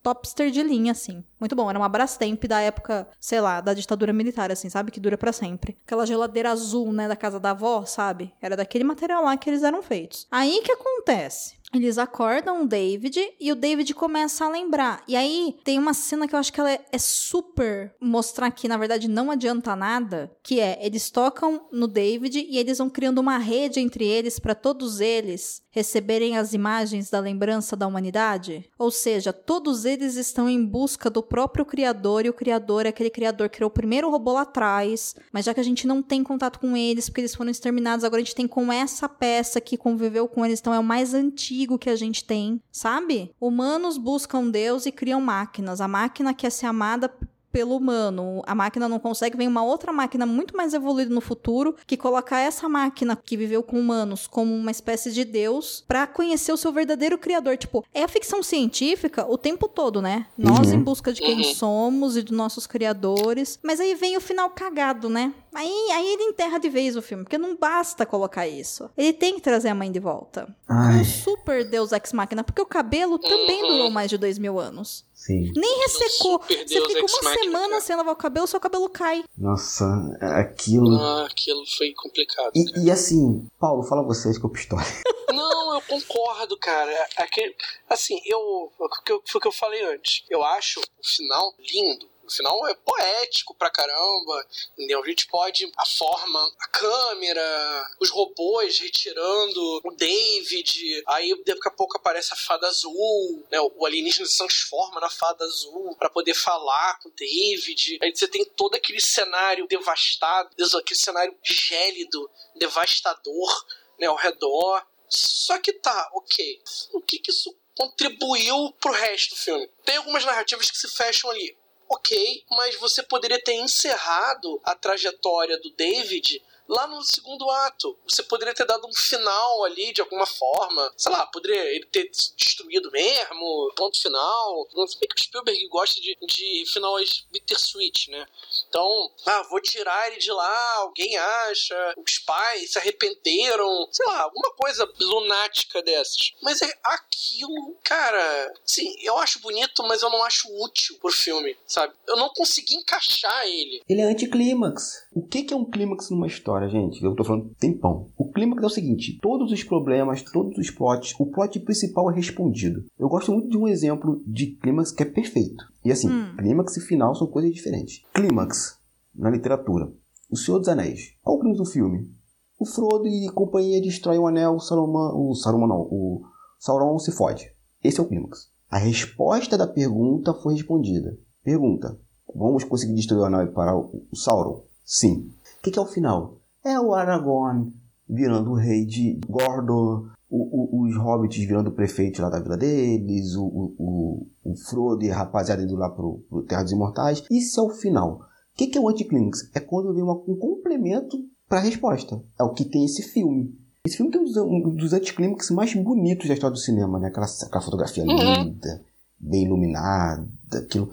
topster de linha, assim. Muito bom. Era uma Brastemp da época, sei lá, da ditadura militar, assim, sabe? Que dura pra sempre. Aquela geladeira azul, né, da casa da avó, sabe? Era daquele material lá que eles eram feitos. Aí que acontece? Eles acordam o David e o David começa a lembrar. E aí tem uma cena que eu acho que ela é, é super mostrar que na verdade não adianta nada, que é eles tocam no David e eles vão criando uma rede entre eles para todos eles receberem as imagens da lembrança da humanidade. Ou seja, todos eles estão em busca do próprio criador e o criador é aquele criador que criou o primeiro robô lá atrás, mas já que a gente não tem contato com eles porque eles foram exterminados, agora a gente tem com essa peça que conviveu com eles, então é o mais antigo que a gente tem, sabe? Humanos buscam Deus e criam máquinas. A máquina quer ser amada pelo humano. A máquina não consegue, vem uma outra máquina muito mais evoluída no futuro que coloca essa máquina que viveu com humanos como uma espécie de deus pra conhecer o seu verdadeiro criador. Tipo, é a ficção científica o tempo todo, né? Nós Uhum. em busca de quem Uhum. somos e dos nossos criadores. Mas aí vem o final cagado, né? Aí, aí ele enterra de vez o filme, porque não basta colocar isso. Ele tem que trazer a mãe de volta. Ai, Um super Deus Ex Machina, porque o cabelo também Uhum. durou mais de dois mil anos. Sim. Nem ressecou. Você Deus fica uma semana cara. sem lavar o cabelo, seu cabelo cai. Nossa, aquilo. Ah, aquilo foi complicado. E, e assim, Paulo, fala vocês que eu pistola. Não, eu concordo, cara. É Aquele, assim, o que eu- foi o que eu falei antes. Eu acho o final lindo. O final é poético pra caramba, entendeu? A gente pode. A forma, a câmera, os robôs retirando o David. Aí daqui a pouco aparece a fada azul, né? O alienígena se transforma na fada azul pra poder falar com o David. Aí você tem todo aquele cenário devastado, aquele cenário gélido, devastador, né? Ao redor. Só que tá, ok. O que que isso contribuiu pro resto do filme? Tem algumas narrativas que se fecham ali. Ok, mas você poderia ter encerrado a trajetória do David lá no segundo ato. Você poderia ter dado um final ali de alguma forma. Sei lá, poderia ele ter se destruído mesmo, ponto final. Não sei que o Spielberg gosta de, de finais bittersweet, né? Então, ah, vou tirar ele de lá, alguém acha, os pais se arrependeram, sei lá, alguma coisa lunática dessas. Mas é aquilo, cara, sim, eu acho bonito, mas eu não acho útil pro filme, sabe? Eu não consegui encaixar ele. Ele é anticlímax. O que é um clímax numa história, gente? Eu tô falando tempão. O clímax é o seguinte: todos os problemas, todos os plots, o plot principal é respondido. Eu gosto muito de um exemplo de clímax que é perfeito. E assim, Hum. clímax e final são coisas diferentes. Clímax, na literatura. O Senhor dos Anéis. Qual o clímax do filme? O Frodo e companhia destroem o anel, o Saruman, o Saruman não, o Sauron se fode. Esse é o clímax. A resposta da pergunta foi respondida. Pergunta: Vamos conseguir destruir o anel e parar o o Sauron? Sim. O que, que é o final? É o Aragorn virando o rei de Gordor, o- o- os hobbits virando prefeito lá da vila deles, o, o, o, Frodo e a rapaziada indo lá pro, pro Terra dos Imortais. Isso é o final. O que, que é o anticlímax? É quando vem uma- um complemento para a resposta. É o que tem esse filme. Esse filme tem um dos, um dos anticlímax mais bonitos da história do cinema, né? Aquela, aquela fotografia Uhum. linda, bem iluminada, aquilo.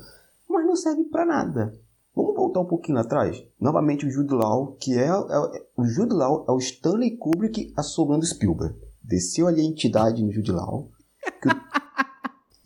Mas não serve para nada. Vamos voltar um pouquinho atrás? Novamente o Jude Law, que é, é- o Jude Law é o Stanley Kubrick assombrando Spielberg. Desceu ali a entidade no Jude Law que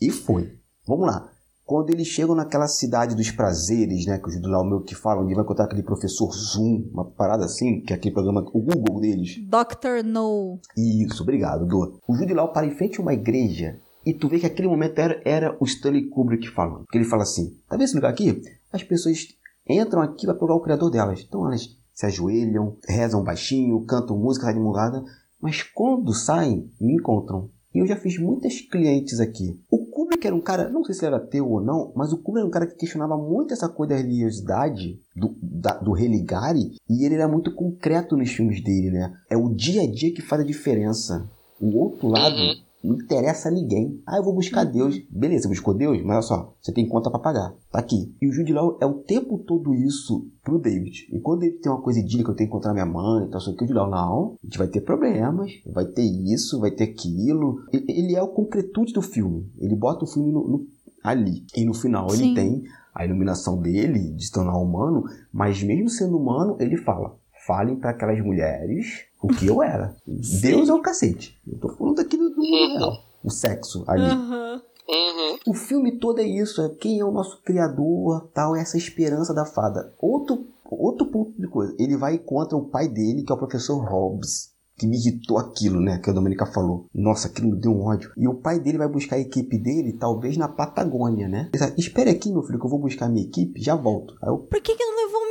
e foi. Vamos lá. Quando eles chegam naquela cidade dos prazeres, né, que o Jude Law meio que fala, onde vai encontrar aquele professor Zoom, uma parada assim, que é aquele programa, o Google deles. Dr. No. Isso, obrigado, Dô. O Jude Law para em frente a uma igreja e tu vê que aquele momento era, era o Stanley Kubrick falando. Que ele fala assim, tá vendo esse lugar aqui? As pessoas entram aqui para procurar o criador delas. Então elas se ajoelham, rezam baixinho, cantam música de murada, mas quando saem, me encontram. E eu já fiz muitas clientes aqui. O Kubrick era um cara, não sei se ele era ateu ou não, mas o Kubrick era um cara que questionava muito essa coisa da religiosidade do, da, do religare e ele era muito concreto nos filmes dele, né? É o dia a dia que faz a diferença. O outro lado Uhum. Não interessa a ninguém. Ah, eu vou buscar Deus. Beleza, você buscou Deus, mas olha só, você tem conta pra pagar. Tá aqui. E o Jude Law é o tempo todo isso pro David. E quando ele tem uma coisa idílica, eu tenho que encontrar minha mãe e tal, só que o Jude Law, não, a gente vai ter problemas, vai ter isso, vai ter aquilo. E- Ele é o concretude do filme. Ele bota o filme no- no- ali. E no final Sim. ele tem a iluminação dele de se tornar humano, mas mesmo sendo humano, ele fala: falem para aquelas mulheres o que eu era. Deus é o cacete. Eu tô falando aqui do, do mundo real. O sexo ali. Aham. Uhum. O filme todo é isso, é quem é o nosso criador, tal, é essa esperança da fada. Outro, outro ponto de coisa, ele vai encontra o pai dele, que é o professor Hobbes, que me irritou aquilo, né, que a Domenica falou. Nossa, aquilo me deu um ódio. E o pai dele vai buscar a equipe dele, talvez na Patagônia, né? Ele fala, Espere aqui, meu filho, que eu vou buscar a minha equipe, já volto. Aí eu, Por que, que não levou?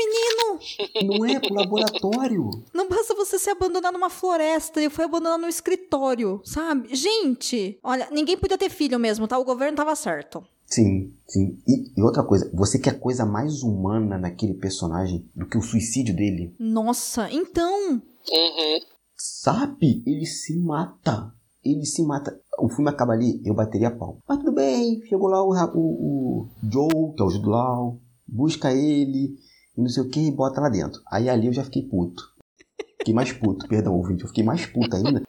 Não é pro laboratório. Não basta você se abandonar numa floresta, ele foi abandonado no escritório, sabe? Gente, olha, ninguém podia ter filho mesmo, tá? O governo tava certo. Sim, sim. E, e outra coisa, você quer coisa mais humana naquele personagem do que o suicídio dele? Nossa, então. Uhum. Sabe? Ele se mata. Ele se mata. O filme acaba ali, eu bateria pau. Mas tudo bem, chegou lá o, o, o Joe, que é o Jude Law, busca ele, e não sei o que, e bota lá dentro. Aí ali eu já fiquei puto. Fiquei mais puto, perdão, ouvinte, eu fiquei mais puto ainda.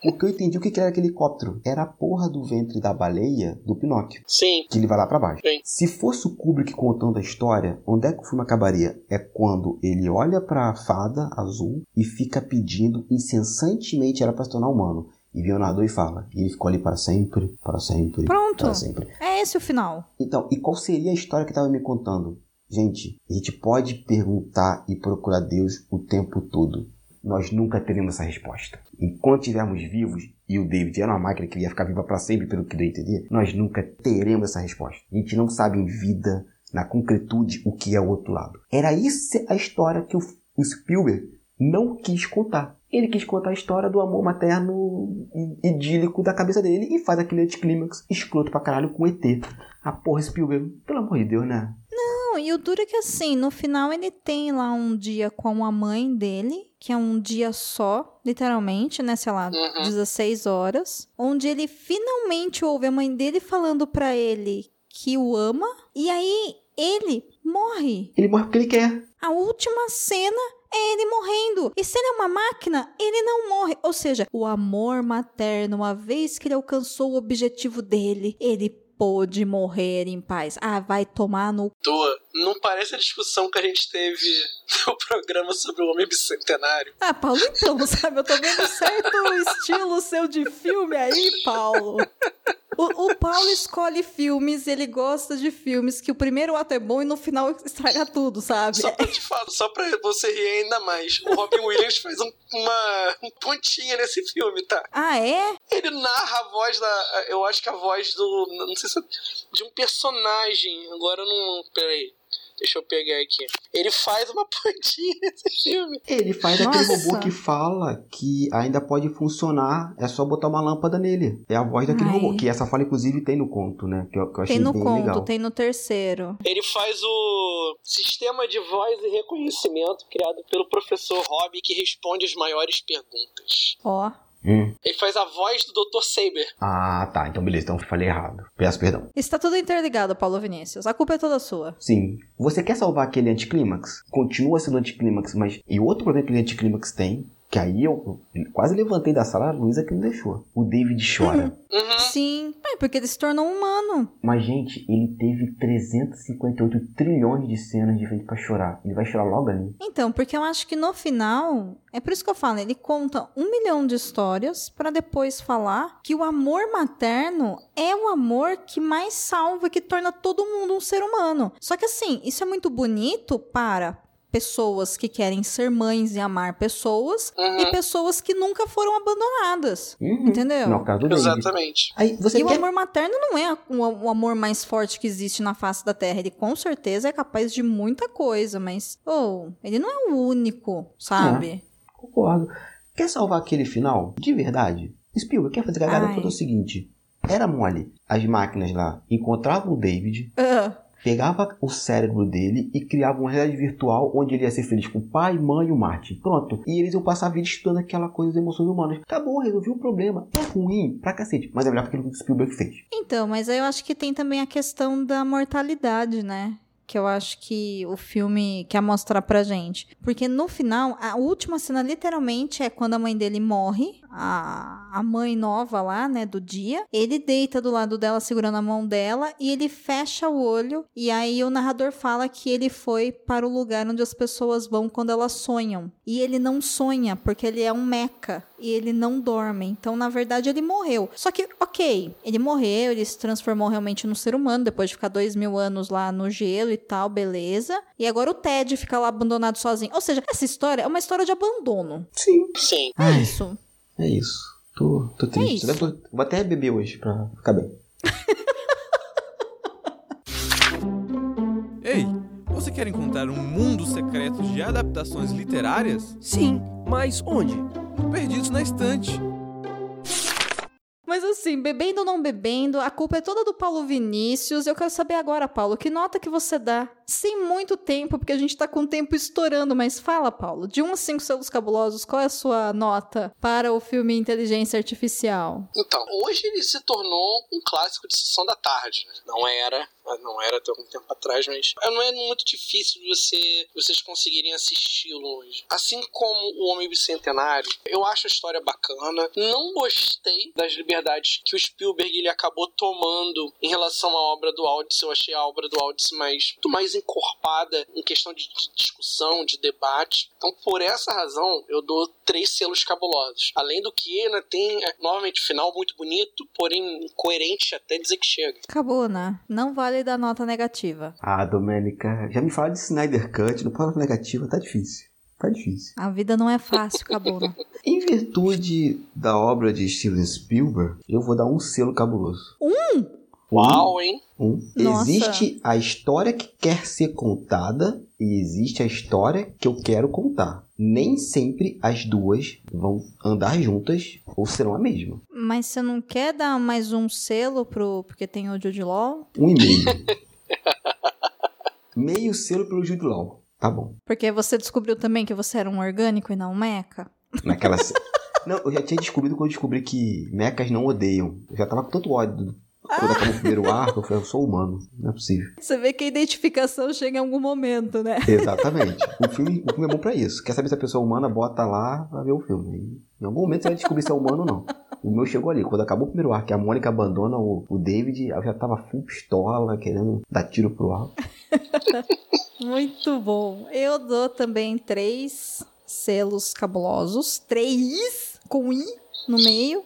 Porque eu entendi o que que era aquele helicóptero. Era a porra do ventre da baleia do Pinóquio Sim. que ele vai lá pra baixo. Sim. Se fosse o Kubrick contando a história, onde é que o filme acabaria? É quando ele olha pra fada azul e fica pedindo incessantemente ela pra se tornar humano. E vem o narrador e fala, e ele ficou ali para sempre, para sempre, Pronto. para sempre. É esse o final. Então, e qual seria a história que estava me contando? Gente, a gente pode perguntar e procurar Deus o tempo todo. Nós nunca teremos essa resposta. Enquanto estivermos vivos, e o David era uma máquina que ia ficar viva para sempre, pelo que deu a entender, nós nunca teremos essa resposta. A gente não sabe em vida, na concretude, o que é o outro lado. Era isso a história que o, Spielberg não quis contar. Ele quis contar a história do amor materno idílico da cabeça dele e faz aquele anticlímax escroto pra caralho com ET. Ah, porra, Spielberg, pelo amor de Deus, né? Não, e o duro é que assim, no final ele tem lá um dia com a mãe dele, que é um dia só, literalmente, né, sei lá, Uhum. 16 horas, onde ele finalmente ouve a mãe dele falando pra ele que o ama, e aí ele morre. Ele morre porque ele quer. A última cena é ele morrendo. E se ele é uma máquina, ele não morre. Ou seja, o amor materno, uma vez que ele alcançou o objetivo dele, ele pôde morrer em paz. Ah, vai tomar no Toa. Não parece a discussão que a gente teve no programa sobre o Homem Bicentenário. Ah, Paulo, então, sabe? Eu tô vendo certo estilo seu de filme aí, Paulo. O, o Paulo escolhe filmes, ele gosta de filmes que o primeiro ato é bom e no final estraga tudo, sabe? Só pra te falar, só pra você rir ainda mais. O Robin Williams faz um, uma um pontinha nesse filme, tá? Ah, é? Ele narra a voz da. Eu acho que a voz do. Não sei se. é De um personagem. Agora eu não. Peraí. Deixa eu pegar aqui. Ele faz uma pontinha nesse filme. Ele faz aquele Nossa. robô que fala que ainda pode funcionar, é só botar uma lâmpada nele. É a voz daquele Ai. robô. Que essa fala, inclusive, tem no conto, né? Que eu, que eu achei Tem no bem conto, legal. tem no terceiro. Ele faz o sistema de voz e reconhecimento criado pelo professor Robbie que responde as maiores perguntas. Ó. Hum. Ele faz a voz do Dr. Saber. Ah, tá. Então beleza, então eu falei errado. Peço perdão. Está tudo interligado, Paulo Vinícius. A culpa é toda sua. Sim. Você quer salvar aquele anticlímax? Continua sendo anticlímax, mas. E outro problema que aquele anticlímax tem, que aí eu quase levantei da sala, a Luísa que não deixou. O David chora. Uhum. Sim. É, porque ele se tornou humano. Mas, gente, ele teve 358 trilhões de cenas diferentes pra chorar. Ele vai chorar logo ali. Então, porque eu acho que no final, é por isso que eu falo, ele conta um milhão de histórias pra depois falar que o amor materno é o amor que mais salva, que torna todo mundo um ser humano. Só que assim, isso é muito bonito para pessoas que querem ser mães e amar pessoas Uhum. e pessoas que nunca foram abandonadas. Uhum. Entendeu? No caso do David. Exatamente. Aí você E o quer... amor materno não é o, o amor mais forte que existe na face da Terra. Ele com certeza é capaz de muita coisa, mas, oh, ele não é o único, sabe? Concordo. Quer salvar aquele final? De verdade? Spielberg quer fazer cagada porque é o seguinte. Era mole. As máquinas lá encontravam o David, Ah, pegava o cérebro dele e criava uma realidade virtual onde ele ia ser feliz com o pai, mãe e o Martin. Pronto. E eles iam passar a vida estudando aquela coisa das emoções humanas. Acabou, resolvi o problema. É ruim pra cacete, mas é melhor que aquilo que o Spielberg fez. Então, mas aí eu acho que tem também a questão da mortalidade, né? Que eu acho que o filme quer mostrar pra gente. Porque no final, a última cena literalmente é quando a mãe dele morre, a, a mãe nova lá, né, do dia. Ele deita do lado dela, segurando a mão dela, e ele fecha o olho. E aí o narrador fala que ele foi para o lugar onde as pessoas vão quando elas sonham. E ele não sonha, porque ele é um meca. E ele não dorme. Então, na verdade, ele morreu. Só que, ok, ele morreu, ele se transformou realmente num ser humano, depois de ficar dois mil anos lá no gelo e tal, beleza. E agora o Ted fica lá abandonado sozinho. Ou seja, essa história é uma história de abandono. Sim. Sim. É isso. É isso. Tô, tô triste. isso. Tô- Vou até beber hoje pra ficar bem. Ei, você quer encontrar um mundo secreto de adaptações literárias? Sim, mas onde? Perdidos na estante. Mas assim, bebendo ou não bebendo, a culpa é toda do Paulo Vinícius. Eu quero saber agora, Paulo, que nota que você dá? Sem muito tempo, porque a gente tá com o tempo estourando, mas fala, Paulo, de 1 a 5 selos cabulosos, qual é a sua nota para o filme Inteligência Artificial? Então, hoje ele se tornou um clássico de sessão da tarde, né? Não era, não era até algum tempo atrás, mas não é muito difícil de você, vocês conseguirem assisti-lo hoje. Assim como o Homem Bicentenário, eu acho a história bacana. Não gostei das liberdades que o Spielberg ele acabou tomando em relação à obra do Aldis. Eu achei a obra do Aldis mais, mais encorpada em questão de, de discussão, de debate. Então, por essa razão, eu dou três selos cabulosos. Além do que, né, tem é, novamente final muito bonito, porém incoerente até dizer que chega. Acabou, né? Não vale dar nota negativa. Ah, Domênica, já me fala de Snyder Cut, não fala negativa, tá difícil. Tá difícil. A vida não é fácil, acabou, né? Em virtude da obra de Steven Spielberg, eu vou dar um selo cabuloso. Um? Uau, hein? Um. Existe a história que quer ser contada e existe a história que eu quero contar. Nem sempre as duas vão andar juntas ou serão a mesma. Mas você não quer dar mais um selo pro. Porque tem o Jude Law? Um e meio. meio selo pelo Jude Law. Tá bom. Porque você descobriu também que você era um orgânico e não um meca? Naquela. Não, eu já tinha descobrido quando eu descobri que mechas não odeiam. Eu já tava com tanto ódio do- quando acabou o primeiro arco. Eu falei, eu sou humano. Não é possível. Você vê que a identificação chega em algum momento, né? Exatamente. O filme, o filme é bom pra isso. Quer saber se a pessoa é humana, bota lá pra ver o filme. Em algum momento você vai descobrir se é humano ou não. O meu chegou ali. Quando acabou o primeiro arco, que a Mônica abandona o, o David, eu já tava full pistola, querendo dar tiro pro alto. Muito bom. Eu dou também três selos cabulosos. Três com I no meio.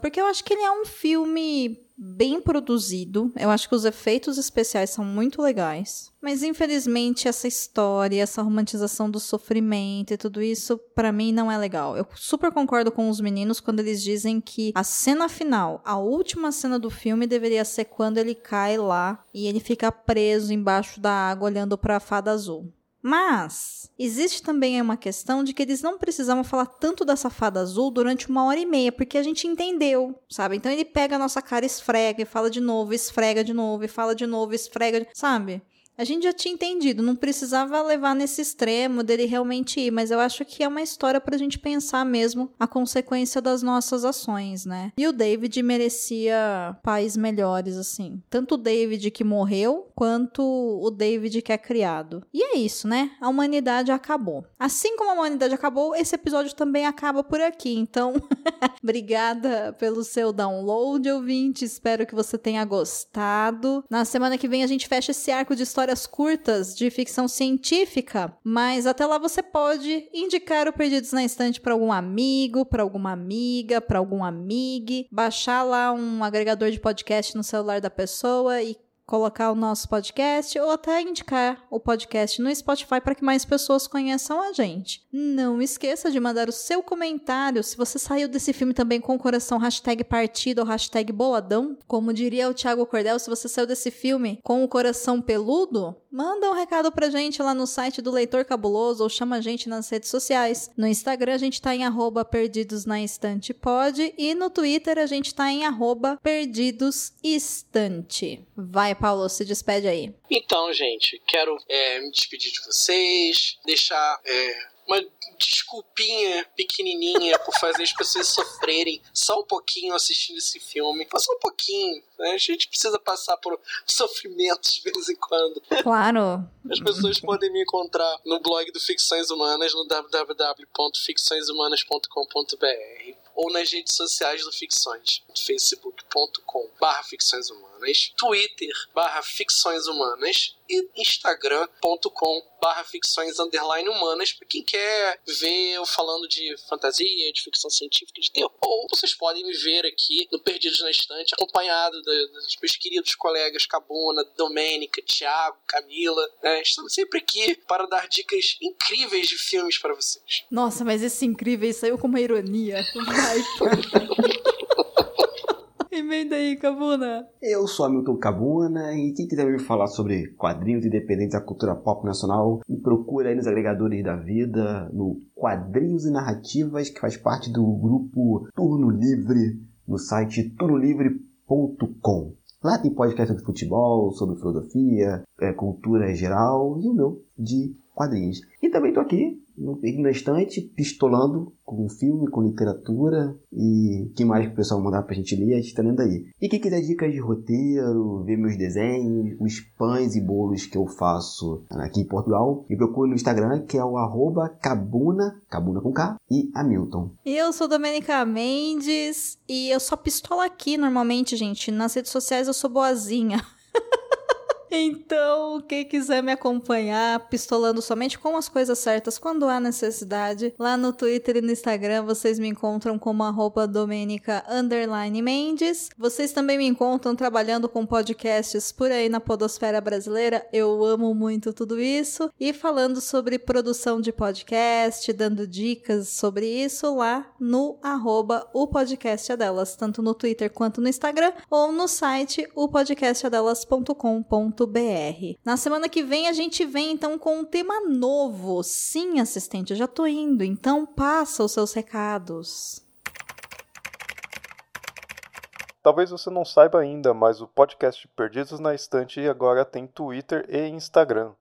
porque eu acho que ele é um filme bem produzido. Eu acho que os efeitos especiais são muito legais. Mas infelizmente essa história, essa romantização do sofrimento e tudo isso, pra mim não é legal. Eu super concordo com os meninos quando eles dizem que a cena final, a última cena do filme deveria ser quando ele cai lá e ele fica preso embaixo da água olhando pra fada azul. Mas existe também uma questão de que eles não precisavam falar tanto dessa fada azul durante uma hora e meia, porque a gente entendeu, sabe? Então ele pega a nossa cara, esfrega e fala de novo, esfrega de novo e fala de novo, esfrega, de- sabe? A gente já tinha entendido, não precisava levar nesse extremo dele realmente ir, mas eu acho que é uma história pra gente pensar mesmo a consequência das nossas ações, né? E o David merecia pais melhores, assim. Tanto o David que morreu, quanto o David que é criado. E é isso, né? A humanidade acabou. Assim como a humanidade acabou, esse episódio também acaba por aqui. Então, obrigada pelo seu download, ouvinte. Espero que você tenha gostado. Na semana que vem a gente fecha esse arco de histórias curtas de ficção científica, mas até lá você pode indicar o Perdidos na Estante para algum amigo, para alguma amiga, para algum amigue, baixar lá um agregador de podcast no celular da pessoa e colocar o nosso podcast ou até indicar o podcast no Spotify para que mais pessoas conheçam a gente. Não esqueça de mandar o seu comentário se você saiu desse filme também com o coração hashtag partido ou hashtag boladão. Como diria o Thiago Cordel, se você saiu desse filme com o coração peludo, manda um recado pra gente lá no site do Leitor Cabuloso ou chama a gente nas redes sociais. No Instagram a gente tá em arroba perdidos na estante pode e no Twitter a gente tá em arroba perdidos estante. Vai, Paulo, se despede aí. Então, gente, quero é, me despedir de vocês, deixar é, uma desculpinha pequenininha por fazer as pessoas sofrerem só um pouquinho assistindo esse filme. Só um pouquinho. Né? A gente precisa passar por sofrimento de vez em quando. Claro. As pessoas podem me encontrar no blog do Ficções Humanas, no www.ficçõeshumanas.com.br ou nas redes sociais do Ficções, facebook.com barra ficções humanas, twitter barra ficções humanas e instagram.com barra ficções underline humanas para quem quer ver eu falando de fantasia, de ficção científica, de terror. Ou vocês podem me ver aqui no Perdidos na Estante, acompanhado dos meus queridos colegas Cabuna, Domênica, Thiago, Camila. Né? Estamos sempre aqui para dar dicas incríveis de filmes para vocês. Nossa, mas esse incrível saiu com uma ironia. Vai. Emenda aí, Cabuna. Eu sou Hamilton Cabuna e quem quiser me falar sobre quadrinhos independentes da cultura pop nacional, me procura aí nos agregadores da vida, no Quadrinhos e Narrativas, que faz parte do grupo Turno Livre, no site turnolivre.com. Lá tem podcast sobre futebol, sobre filosofia, é, cultura geral e o meu de quadrinhos. E também estou aqui no, na estante, pistolando com filme, com literatura e o que mais que o pessoal mandar pra gente ler, a gente tá lendo aí. E quem quiser dicas de roteiro, ver meus desenhos, os pães e bolos que eu faço aqui em Portugal, me procure no Instagram, que é o arroba cabuna, cabuna com K, e Hamilton. Eu sou Domenica Mendes e eu só pistola aqui normalmente, gente. Nas redes sociais eu sou boazinha. Então, quem quiser me acompanhar pistolando somente com as coisas certas quando há necessidade, lá no Twitter e no Instagram vocês me encontram como arroba Mendes. Vocês também me encontram trabalhando com podcasts por aí na podosfera brasileira. Eu amo muito tudo isso. E falando sobre produção de podcast, dando dicas sobre isso lá no arroba o podcast é delas, tanto no Twitter quanto no Instagram, ou no site o na semana que vem a gente vem então com um tema novo. Sim, assistente, eu já tô indo, então passa os seus recados. Talvez você não saiba ainda, mas o podcast Perdidos na Estante agora tem Twitter e Instagram.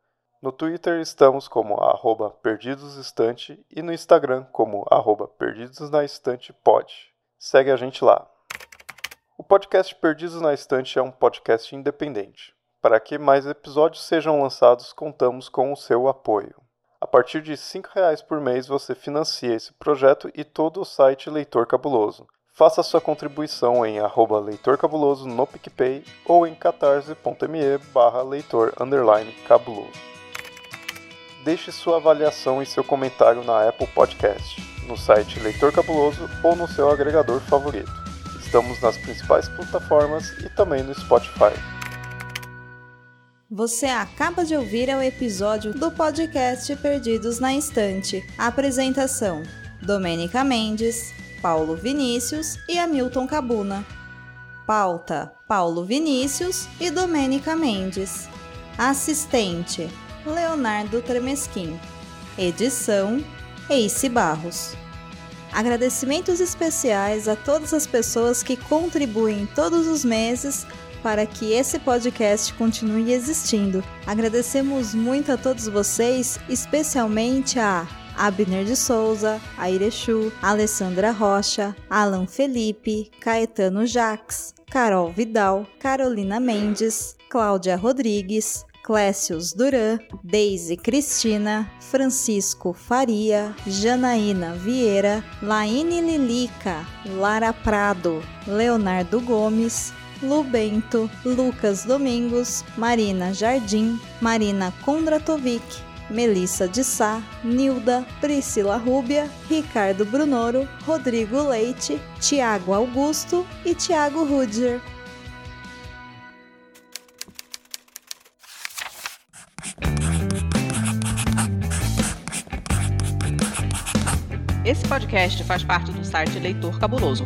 No Twitter estamos como arroba perdidosestante e no Instagram como arroba perdidosnaestantepod. Segue a gente lá. O podcast Perdidos na Estante é um podcast independente. Para que mais episódios sejam lançados, contamos com o seu apoio. A partir de R$ 5,00 por mês você financia esse projeto e todo o site Leitor Cabuloso. Faça sua contribuição em arroba Leitor Cabuloso no PicPay ou em catarse.me barra leitor cabuloso. Deixe sua avaliação e seu comentário na Apple Podcast, no site Leitor Cabuloso ou no seu agregador favorito. Estamos nas principais plataformas e também no Spotify. Você acaba de ouvir o episódio do podcast Perdidos na Estante. Apresentação: Domênica Mendes, Paulo Vinícius e Hamilton Cabuna. Pauta: Paulo Vinícius e Domênica Mendes. Assistente: Leonardo Tremesquim. Edição: Ace Barros. Agradecimentos especiais a todas as pessoas que contribuem todos os meses para que esse podcast continue existindo. Agradecemos muito a todos vocês, especialmente a Abner de Souza, Airechu, Alessandra Rocha, Alan Felipe, Caetano Jaques, Carol Vidal, Carolina Mendes, Cláudia Rodrigues, Clécius Duran, Deise Cristina, Francisco Faria, Janaína Vieira, Laine Lilica, Lara Prado, Leonardo Gomes, Lu Bento, Lucas Domingos, Marina Jardim, Marina Kondratovic, Melissa de Sá, Nilda, Priscila Rúbia, Ricardo Brunoro, Rodrigo Leite, Tiago Augusto e Tiago Rudiger. Esse podcast faz parte do site Leitor Cabuloso